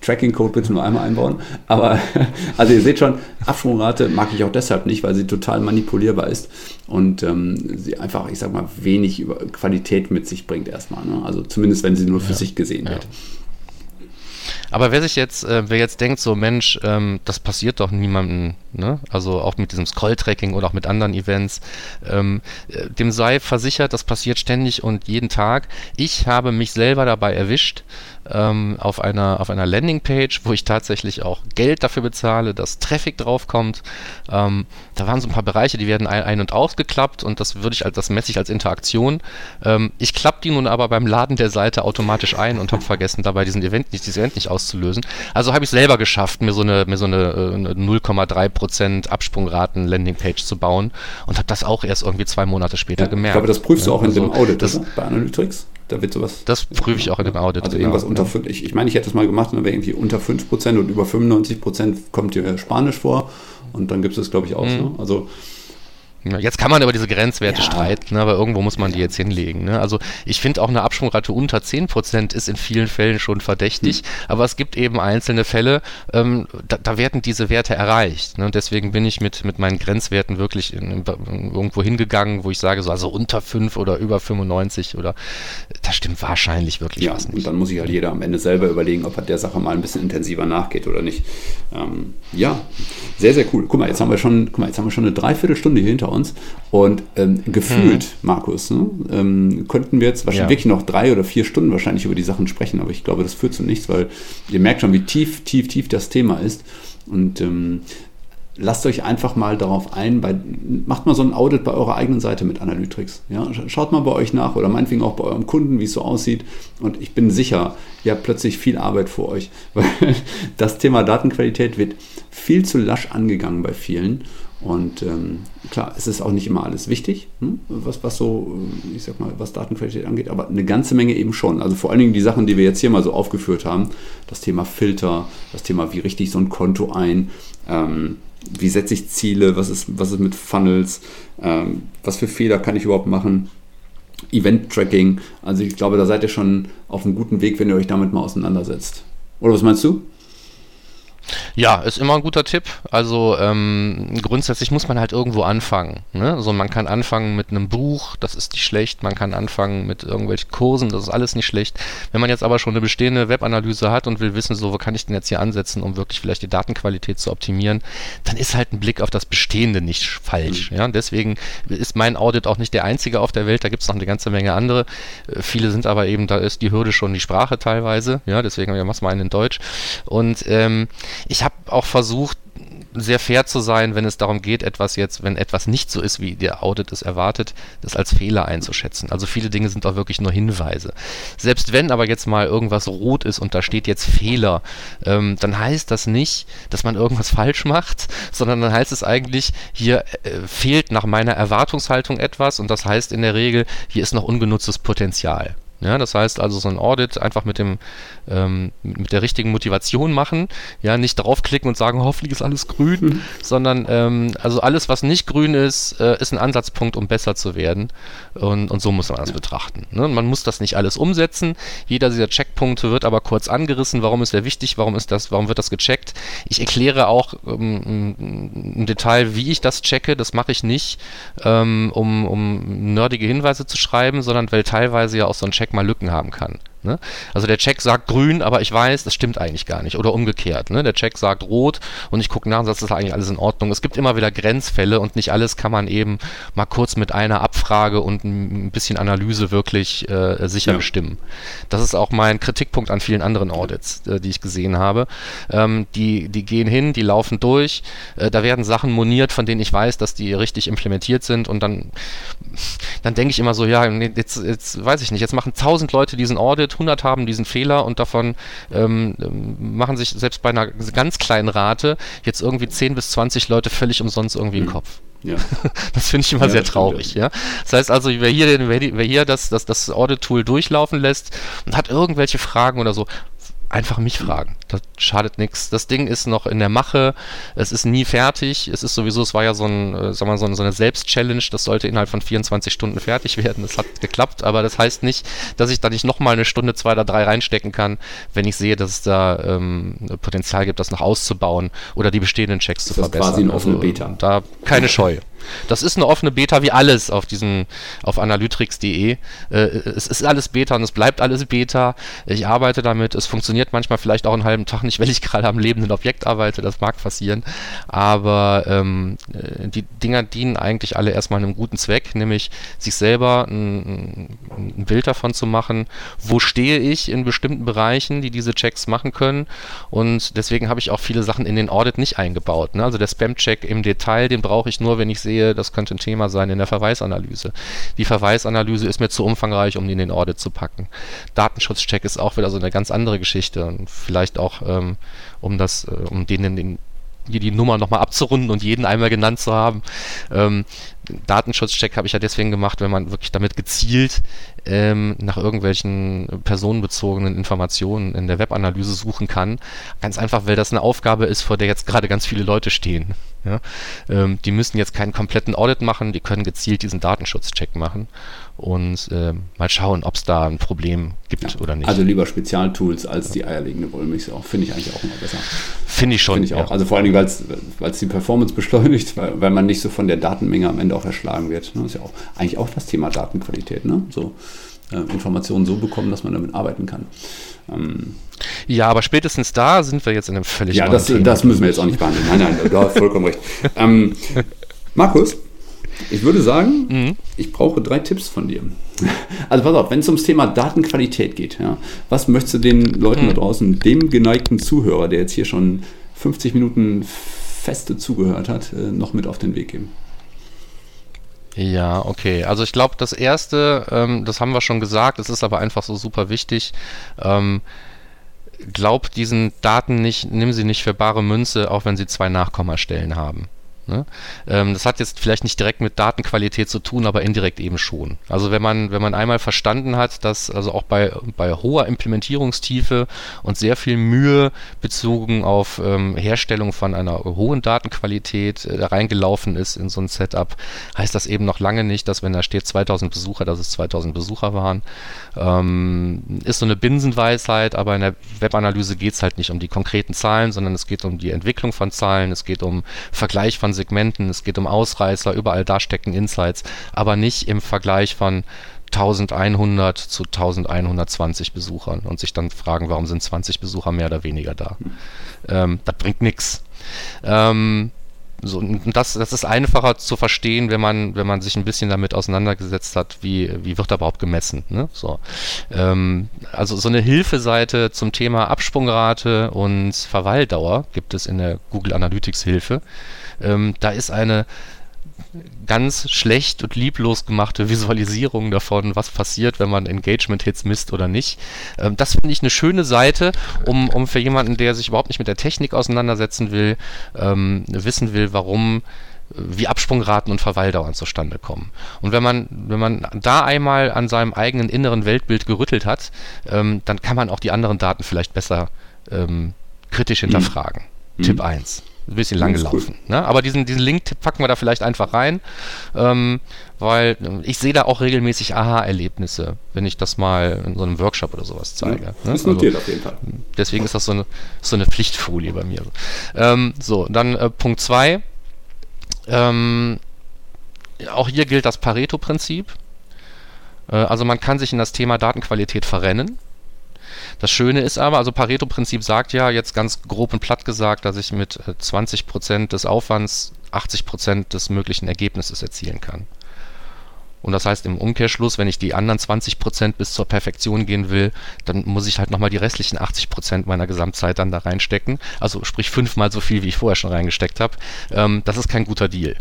Tracking-Code bitte nur einmal einbauen. Aber [laughs] also ihr seht schon, Absprungrate mag ich auch deshalb nicht, weil sie total manipulierbar ist und ähm, sie einfach, ich sag mal, wenig über Qualität mit sich bringt erstmal. Ne? Also zumindest wenn sie nur für ja. sich gesehen ja. Aber wer sich jetzt, äh, wer jetzt denkt, so Mensch, ähm, das passiert doch niemandem, ne? Also auch mit diesem Scroll-Tracking oder auch mit anderen Events, ähm, äh, dem sei versichert, das passiert ständig und jeden Tag. Ich habe mich selber dabei erwischt, ähm, auf einer, auf einer Landingpage, wo ich tatsächlich auch Geld dafür bezahle, dass Traffic draufkommt. Ähm, da waren so ein paar Bereiche, die werden ein-, ein und ausgeklappt und das würde ich als, das messe ich als Interaktion. Ähm, ich klappe die nun aber beim Laden der Seite automatisch ein und habe vergessen, dabei diesen Event nicht, dieses Event nicht auszulösen. Also habe ich es selber geschafft, mir so eine, mir so eine, eine 0,3% Absprungraten Landingpage zu bauen und habe das auch erst irgendwie zwei Monate später ja, gemerkt. Ich glaube, das prüfst du auch in also, dem Audit, das, bei Analytics? Da wird sowas. Das prüfe ich auch in dem Audit. Also irgendwas genau. unter 5. Ich, ich meine, ich hätte das mal gemacht, aber irgendwie unter 5% und über 95% kommt dir Spanisch vor. Und dann gibt es das, glaube ich, auch. Mhm. Ne? Also Jetzt kann man über diese Grenzwerte ja. streiten, ne, aber irgendwo muss man die jetzt hinlegen. Ne? Also ich finde auch eine Absprungrate unter 10% ist in vielen Fällen schon verdächtig, mhm. aber es gibt eben einzelne Fälle, ähm, da, da, werden diese Werte erreicht. Ne? Deswegen bin ich mit, mit meinen Grenzwerten wirklich in, in, irgendwo hingegangen, wo ich sage, so also unter 5 oder über 95 oder das stimmt wahrscheinlich wirklich ja, was nicht. Und dann muss sich halt jeder am Ende selber überlegen, ob er der Sache mal ein bisschen intensiver nachgeht oder nicht. Ähm, ja, sehr, sehr cool. Guck mal, jetzt haben wir schon, guck mal, jetzt haben wir schon eine Dreiviertelstunde hier hinter uns uns. Und ähm, gefühlt, mhm. Markus, ne, ähm, könnten wir jetzt wahrscheinlich ja. wirklich noch drei oder vier Stunden wahrscheinlich über die Sachen sprechen, aber ich glaube, das führt zu nichts, weil ihr merkt schon, wie tief, tief, tief das Thema ist. Und ähm, lasst euch einfach mal darauf ein, bei, macht mal so ein Audit bei eurer eigenen Seite mit Analytics. Ja? Schaut mal bei euch nach oder meinetwegen auch bei eurem Kunden, wie es so aussieht. Und ich bin sicher, ihr habt plötzlich viel Arbeit vor euch, [laughs] weil das Thema Datenqualität wird viel zu lasch angegangen bei vielen. Und ähm, klar, es ist auch nicht immer alles wichtig, hm, was, was so, ich sag mal, was Datenqualität angeht, aber eine ganze Menge eben schon. Also vor allen Dingen die Sachen, die wir jetzt hier mal so aufgeführt haben, das Thema Filter, das Thema, wie richte ich so ein Konto ein, ähm, wie setze ich Ziele, was ist, was ist mit Funnels, ähm, was für Fehler kann ich überhaupt machen, Event-Tracking. Also ich glaube, da seid ihr schon auf einem guten Weg, wenn ihr euch damit mal auseinandersetzt. Oder was meinst du? Ja, ist immer ein guter Tipp. Also ähm, grundsätzlich muss man halt irgendwo anfangen. Ne? Also man kann anfangen mit einem Buch, das ist nicht schlecht. Man kann anfangen mit irgendwelchen Kursen, das ist alles nicht schlecht. Wenn man jetzt aber schon eine bestehende Webanalyse hat und will wissen, so wo kann ich denn jetzt hier ansetzen, um wirklich vielleicht die Datenqualität zu optimieren, dann ist halt ein Blick auf das Bestehende nicht falsch. Mhm. Ja? Deswegen ist mein Audit auch nicht der einzige auf der Welt. Da gibt es noch eine ganze Menge andere. Äh, viele sind aber eben, da ist die Hürde schon die Sprache teilweise. Ja, deswegen ja, mach's mal einen in Deutsch. Und ähm, ich habe auch versucht, sehr fair zu sein, wenn es darum geht, etwas jetzt, wenn etwas nicht so ist, wie der Audit es erwartet, das als Fehler einzuschätzen. Also viele Dinge sind auch wirklich nur Hinweise. Selbst wenn aber jetzt mal irgendwas rot ist und da steht jetzt Fehler, ähm, dann heißt das nicht, dass man irgendwas [laughs] falsch macht, sondern dann heißt es eigentlich, hier äh, fehlt nach meiner Erwartungshaltung etwas und das heißt in der Regel, hier ist noch ungenutztes Potenzial. Ja, das heißt also so ein Audit einfach mit dem ähm, mit der richtigen Motivation machen, ja, nicht draufklicken und sagen, hoffentlich ist alles grün, mhm. sondern ähm, also alles, was nicht grün ist, äh, ist ein Ansatzpunkt, um besser zu werden und, und so muss man das ja. betrachten. Ne? Man muss das nicht alles umsetzen, jeder dieser Checkpunkte wird aber kurz angerissen, warum ist der wichtig, warum ist das, warum wird das gecheckt. Ich erkläre auch ähm, im Detail, wie ich das checke, das mache ich nicht, ähm, um, um nerdige Hinweise zu schreiben, sondern weil teilweise ja auch so ein Check Check mal Lücken haben kann. Ne? Also der Check sagt grün, aber ich weiß, das stimmt eigentlich gar nicht. Oder umgekehrt. Ne? Der Check sagt rot und ich gucke nach und sage, das ist eigentlich alles in Ordnung. Es gibt immer wieder Grenzfälle und nicht alles kann man eben mal kurz mit einer Abfrage und ein bisschen Analyse wirklich äh, sicher ja. bestimmen. Das ist auch mein Kritikpunkt an vielen anderen Audits, äh, die ich gesehen habe. Ähm, die, die gehen hin, die laufen durch, äh, da werden Sachen moniert, von denen ich weiß, dass die richtig implementiert sind und dann, dann denke ich immer so, ja, jetzt, jetzt weiß ich nicht, jetzt machen tausend Leute diesen Audit 100 haben diesen Fehler und davon ähm, machen sich selbst bei einer ganz kleinen Rate jetzt irgendwie 10 bis 20 Leute völlig umsonst irgendwie mhm. den Kopf. Ja. [laughs] Das finde ich immer ja, sehr traurig. Ja. Das heißt also, wer hier, wer hier das, das, das Audit-Tool durchlaufen lässt und hat irgendwelche Fragen oder so, einfach mich fragen. Das schadet nichts. Das Ding ist noch in der Mache. Es ist nie fertig. Es ist sowieso, es war ja so, ein, äh, sag mal, so, eine Selbst-Challenge. Das sollte innerhalb von 24 Stunden fertig werden. Das hat geklappt, aber das heißt nicht, dass ich da nicht nochmal eine Stunde, zwei oder drei reinstecken kann, wenn ich sehe, dass es da ähm, Potenzial gibt, das noch auszubauen oder die bestehenden Checks ist zu verbessern. Das ist quasi eine offene also, Beta. Da keine Scheu. Das ist eine offene Beta wie alles auf diesem, auf analytrix.de. Äh, es ist alles Beta und es bleibt alles Beta. Ich arbeite damit. Es funktioniert manchmal vielleicht auch einen halben Tag nicht, weil ich gerade am lebenden Objekt arbeite. Das mag passieren. Aber ähm, äh, die Dinger dienen eigentlich alle erstmal einem guten Zweck, nämlich sich selber ein, ein Bild davon zu machen, wo stehe ich in bestimmten Bereichen, die diese Checks machen können. Und deswegen habe ich auch viele Sachen in den Audit nicht eingebaut. Ne? Also der Spam-Check im Detail, den brauche ich nur, wenn ich sehe, das könnte ein Thema sein in der Verweisanalyse. Die Verweisanalyse ist mir zu umfangreich, um die in den Audit zu packen. Datenschutzcheck ist auch wieder so eine ganz andere Geschichte und vielleicht auch, ähm, um das, äh, um den in den hier die Nummer nochmal abzurunden und jeden einmal genannt zu haben. Ähm, Datenschutzcheck habe ich ja deswegen gemacht, wenn man wirklich damit gezielt ähm, nach irgendwelchen personenbezogenen Informationen in der Webanalyse suchen kann. Ganz einfach, weil das eine Aufgabe ist, vor der jetzt gerade ganz viele Leute stehen. Ja? Ähm, die müssen jetzt keinen kompletten Audit machen, die können gezielt diesen Datenschutzcheck machen und äh, mal schauen, ob es da ein Problem gibt ja, oder nicht. Also lieber Spezialtools als die eierlegende Wollmilchsau. Finde ich eigentlich auch immer besser. Finde ich schon. Finde ich auch. Also vor allen Dingen, weil es die Performance beschleunigt, weil, weil man nicht so von der Datenmenge am Ende auch erschlagen wird. Das ne? ist ja auch eigentlich auch das Thema Datenqualität. Ne? So äh, Informationen so bekommen, dass man damit arbeiten kann. Ähm, ja, aber spätestens da sind wir jetzt in einem völlig Ja, das, das müssen wir jetzt auch nicht behandeln. Nein, nein, du hast vollkommen recht. [laughs] Ähm, Markus, ich würde sagen, mhm. ich brauche drei Tipps von dir. Also pass auf, wenn es ums Thema Datenqualität geht, ja, was möchtest du den Leuten mhm. da draußen, dem geneigten Zuhörer, der jetzt hier schon 50 Minuten feste zugehört hat, äh, noch mit auf den Weg geben? Ja, okay. Also ich glaube, das Erste, ähm, das haben wir schon gesagt, es ist aber einfach so super wichtig. Ähm, glaub diesen Daten nicht, nimm sie nicht für bare Münze, auch wenn sie zwei Nachkommastellen haben. Ne? Ähm, das hat jetzt vielleicht nicht direkt mit Datenqualität zu tun, aber indirekt eben schon. Also wenn man, wenn man einmal verstanden hat, dass also auch bei, bei hoher Implementierungstiefe und sehr viel Mühe bezogen auf ähm, Herstellung von einer hohen Datenqualität äh, reingelaufen ist in so ein Setup, heißt das eben noch lange nicht, dass wenn da steht 2000 Besucher, dass es 2000 Besucher waren. Ähm, ist so eine Binsenweisheit, aber in der Webanalyse geht es halt nicht um die konkreten Zahlen, sondern es geht um die Entwicklung von Zahlen, es geht um Vergleich von Segmenten, es geht um Ausreißer, überall da stecken Insights, aber nicht im Vergleich von 1100 zu 1120 Besuchern und sich dann fragen, warum sind 20 Besucher mehr oder weniger da. Ähm, das bringt nichts. Ähm, so, das, das ist einfacher zu verstehen, wenn man, wenn man sich ein bisschen damit auseinandergesetzt hat, wie, wie wird da überhaupt gemessen. Ne? So. Ähm, also so eine Hilfeseite zum Thema Absprungrate und Verweildauer gibt es in der Google Analytics Hilfe. Ähm, da ist eine ganz schlecht und lieblos gemachte Visualisierung davon, was passiert, wenn man Engagement-Hits misst oder nicht. Ähm, das finde ich eine schöne Seite, um, um für jemanden, der sich überhaupt nicht mit der Technik auseinandersetzen will, ähm, wissen will, warum wie Absprungraten und Verweildauern zustande kommen. Und wenn man, wenn man da einmal an seinem eigenen inneren Weltbild gerüttelt hat, ähm, dann kann man auch die anderen Daten vielleicht besser ähm, kritisch mhm. hinterfragen. Mhm. Tipp 1 ein bisschen lang gelaufen. Ne? Aber diesen, diesen Link packen wir da vielleicht einfach rein, ähm, weil ich sehe da auch regelmäßig Aha-Erlebnisse, wenn ich das mal in so einem Workshop oder sowas zeige. Ja, ne? Ist notiert also, auf jeden Fall. Deswegen ist das so eine, so eine Pflichtfolie bei mir. Ähm, so, dann äh, Punkt 2. Ähm, auch hier gilt das Pareto-Prinzip. Äh, also man kann sich in das Thema Datenqualität verrennen. Das Schöne ist aber, also Pareto-Prinzip sagt ja jetzt ganz grob und platt gesagt, dass ich mit 20% äh, des Aufwands 80% des möglichen Ergebnisses erzielen kann. Und das heißt im Umkehrschluss, wenn ich die anderen 20% bis zur Perfektion gehen will, dann muss ich halt nochmal die restlichen 80% meiner Gesamtzeit dann da reinstecken. Also sprich fünfmal so viel, wie ich vorher schon reingesteckt habe. Ähm, das ist kein guter Deal.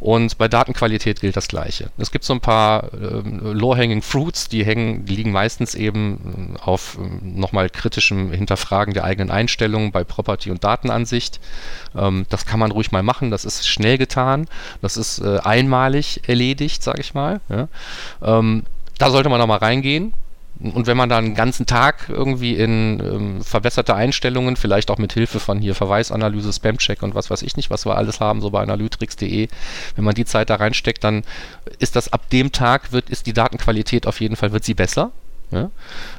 Und bei Datenqualität gilt das Gleiche. Es gibt so ein paar äh, Low-Hanging Fruits, die hängen, die liegen meistens eben äh, auf äh, nochmal kritischem Hinterfragen der eigenen Einstellungen bei Property und Datenansicht. Ähm, das kann man ruhig mal machen, das ist schnell getan, das ist äh, einmalig erledigt, sage ich mal. Ja. Ähm, da sollte man nochmal reingehen und wenn man dann einen ganzen Tag irgendwie in ähm, verbesserte Einstellungen, vielleicht auch mit Hilfe von hier Verweisanalyse, Spamcheck und was weiß ich nicht, was wir alles haben, so bei analytrix.de, wenn man die Zeit da reinsteckt, dann ist das ab dem Tag, wird, ist die Datenqualität auf jeden Fall, wird sie besser. Ja?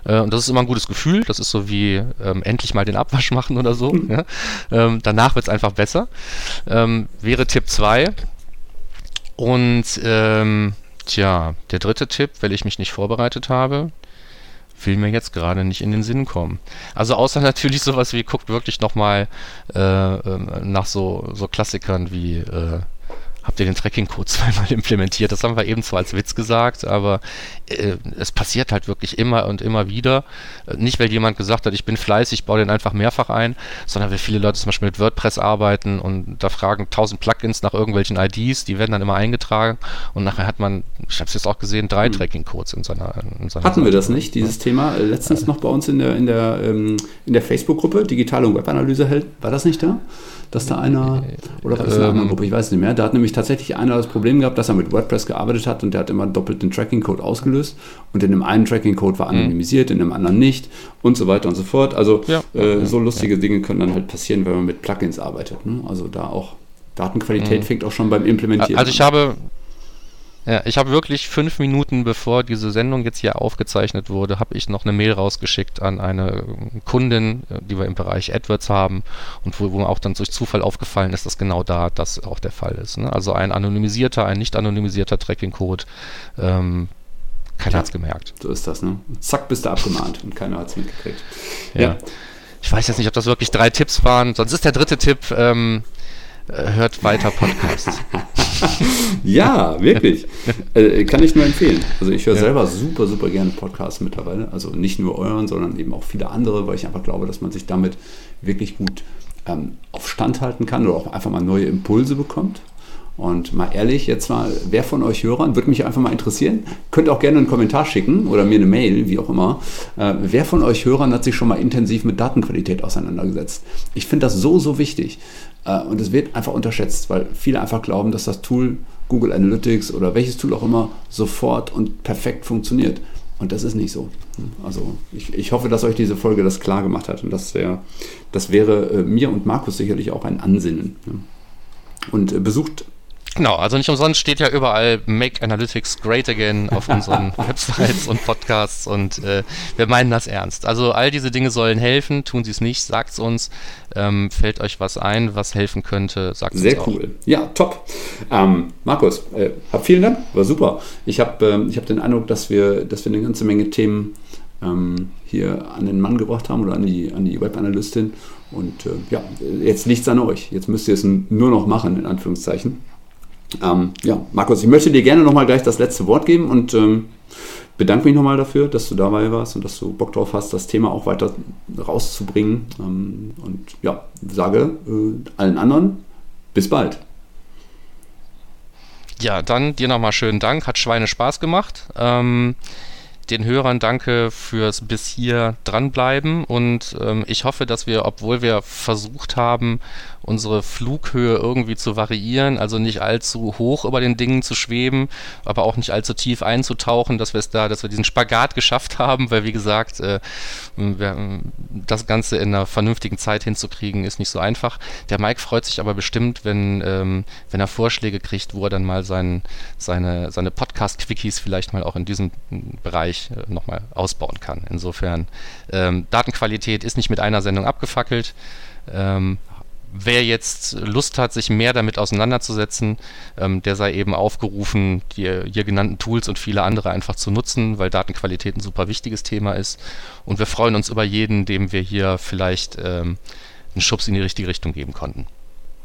Äh, und das ist immer ein gutes Gefühl. Das ist so wie ähm, endlich mal den Abwasch [laughs] machen oder so. Mhm. Ja? Ähm, danach wird es einfach besser. Ähm, wäre Tipp 2. Und ähm, tja, der dritte Tipp, weil ich mich nicht vorbereitet habe, will mir jetzt gerade nicht in den Sinn kommen. Also außer [laughs] natürlich sowas wie, guckt wirklich nochmal äh, äh, nach so, so Klassikern wie äh, habt ihr den Tracking-Code [laughs] zweimal implementiert. Das haben wir eben zwar als Witz gesagt, aber äh, es passiert halt wirklich immer und immer wieder. Äh, nicht, weil jemand gesagt hat, ich bin fleißig, baue den einfach mehrfach ein, sondern weil viele Leute zum Beispiel mit WordPress arbeiten und da fragen 1000 Plugins nach irgendwelchen IDs, die werden dann immer eingetragen und nachher hat man, ich habe es jetzt auch gesehen, drei hm. Tracking-Codes in seiner, in seiner Hatten Seite. wir das nicht, dieses ja. Thema, äh, letztens noch bei uns in der, in der, ähm, in der Facebook-Gruppe, Digitale und Webanalyse hält, war das nicht da? dass da einer, oder war das eine ähm, andere Gruppe, ich weiß nicht mehr, da hat nämlich tatsächlich einer das Problem gehabt, dass er mit WordPress gearbeitet hat und der hat immer doppelt den Tracking-Code ausgelöst und in dem einen Tracking-Code war mhm. anonymisiert, in dem anderen nicht und so weiter und so fort. Also ja, äh, so lustige. Dinge können dann halt passieren, wenn man mit Plugins arbeitet. Ne? Also da auch Datenqualität mhm. fängt auch schon beim Implementieren Also ich an. habe ja, ich habe wirklich fünf Minuten bevor diese Sendung jetzt hier aufgezeichnet wurde, habe ich noch eine Mail rausgeschickt an eine Kundin, äh, die wir im Bereich AdWords haben und wo, wo mir auch dann durch Zufall aufgefallen ist, dass genau da das auch der Fall ist. Ne? Also ein anonymisierter, ein nicht anonymisierter Tracking-Code. Ähm, keiner ja, hat es gemerkt. So ist das, ne? Zack, bist du abgemahnt und keiner hat es mitgekriegt. Ja. ja. Ich weiß jetzt nicht, ob das wirklich drei Tipps waren. Sonst ist der dritte Tipp, ähm, äh, hört weiter Podcasts. [laughs] [laughs] ja, wirklich. Äh, kann ich nur empfehlen. Also ich höre ja. selber super, super gerne Podcasts mittlerweile. Also nicht nur euren, sondern eben auch viele andere, weil ich einfach glaube, dass man sich damit wirklich gut ähm, auf Stand halten kann oder auch einfach mal neue Impulse bekommt. Und mal ehrlich, jetzt mal, wer von euch Hörern, würde mich einfach mal interessieren, könnt auch gerne einen Kommentar schicken oder mir eine Mail, wie auch immer. Äh, wer von euch Hörern hat sich schon mal intensiv mit Datenqualität auseinandergesetzt? Ich finde das so, so wichtig. Äh, und es wird einfach unterschätzt, weil viele einfach glauben, dass das Tool Google Analytics oder welches Tool auch immer sofort und perfekt funktioniert. Und das ist nicht so. Also ich, ich hoffe, dass euch diese Folge das klar gemacht hat. Und das, wär, das wäre äh, mir und Markus sicherlich auch ein Ansinnen. Und äh, besucht Genau, also nicht umsonst steht ja überall Make Analytics Great Again auf [laughs] unseren Websites und Podcasts und äh, wir meinen das ernst. Also all diese Dinge sollen helfen, tun sie es nicht, sagt es uns. Ähm, fällt euch was ein, was helfen könnte, sagt es uns Sehr cool. Ja, top. Ähm, Markus, äh, hab vielen Dank, war super. Ich habe äh, hab den Eindruck, dass wir, dass wir eine ganze Menge Themen ähm, hier an den Mann gebracht haben oder an die, an die Webanalystin. Und äh, ja, jetzt liegt es an euch. Jetzt müsst ihr es nur noch machen, in Anführungszeichen. Ähm, ja, Markus, ich möchte dir gerne nochmal gleich das letzte Wort geben und ähm, bedanke mich nochmal dafür, dass du dabei warst und dass du Bock drauf hast, das Thema auch weiter rauszubringen. Ähm, und ja, sage äh, allen anderen, bis bald. Ja, dann dir nochmal schönen Dank. Hat Schweine Spaß gemacht. Ähm, den Hörern danke fürs bis hier dranbleiben und ähm, ich hoffe, dass wir, obwohl wir versucht haben, unsere Flughöhe irgendwie zu variieren, also nicht allzu hoch über den Dingen zu schweben, aber auch nicht allzu tief einzutauchen, dass wir es da, dass wir diesen Spagat geschafft haben, weil wie gesagt, äh, wir, das Ganze in einer vernünftigen Zeit hinzukriegen, ist nicht so einfach. Der Mike freut sich aber bestimmt, wenn, ähm, wenn er Vorschläge kriegt, wo er dann mal sein, seine, seine Podcast-Quickies vielleicht mal auch in diesem Bereich äh, nochmal ausbauen kann. Insofern, ähm, Datenqualität ist nicht mit einer Sendung abgefackelt. Ähm, wer jetzt Lust hat, sich mehr damit auseinanderzusetzen, ähm, der sei eben aufgerufen, die hier genannten Tools und viele andere einfach zu nutzen, weil Datenqualität ein super wichtiges Thema ist. Und wir freuen uns über jeden, dem wir hier vielleicht ähm, einen Schubs in die richtige Richtung geben konnten.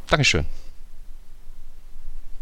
Dankeschön.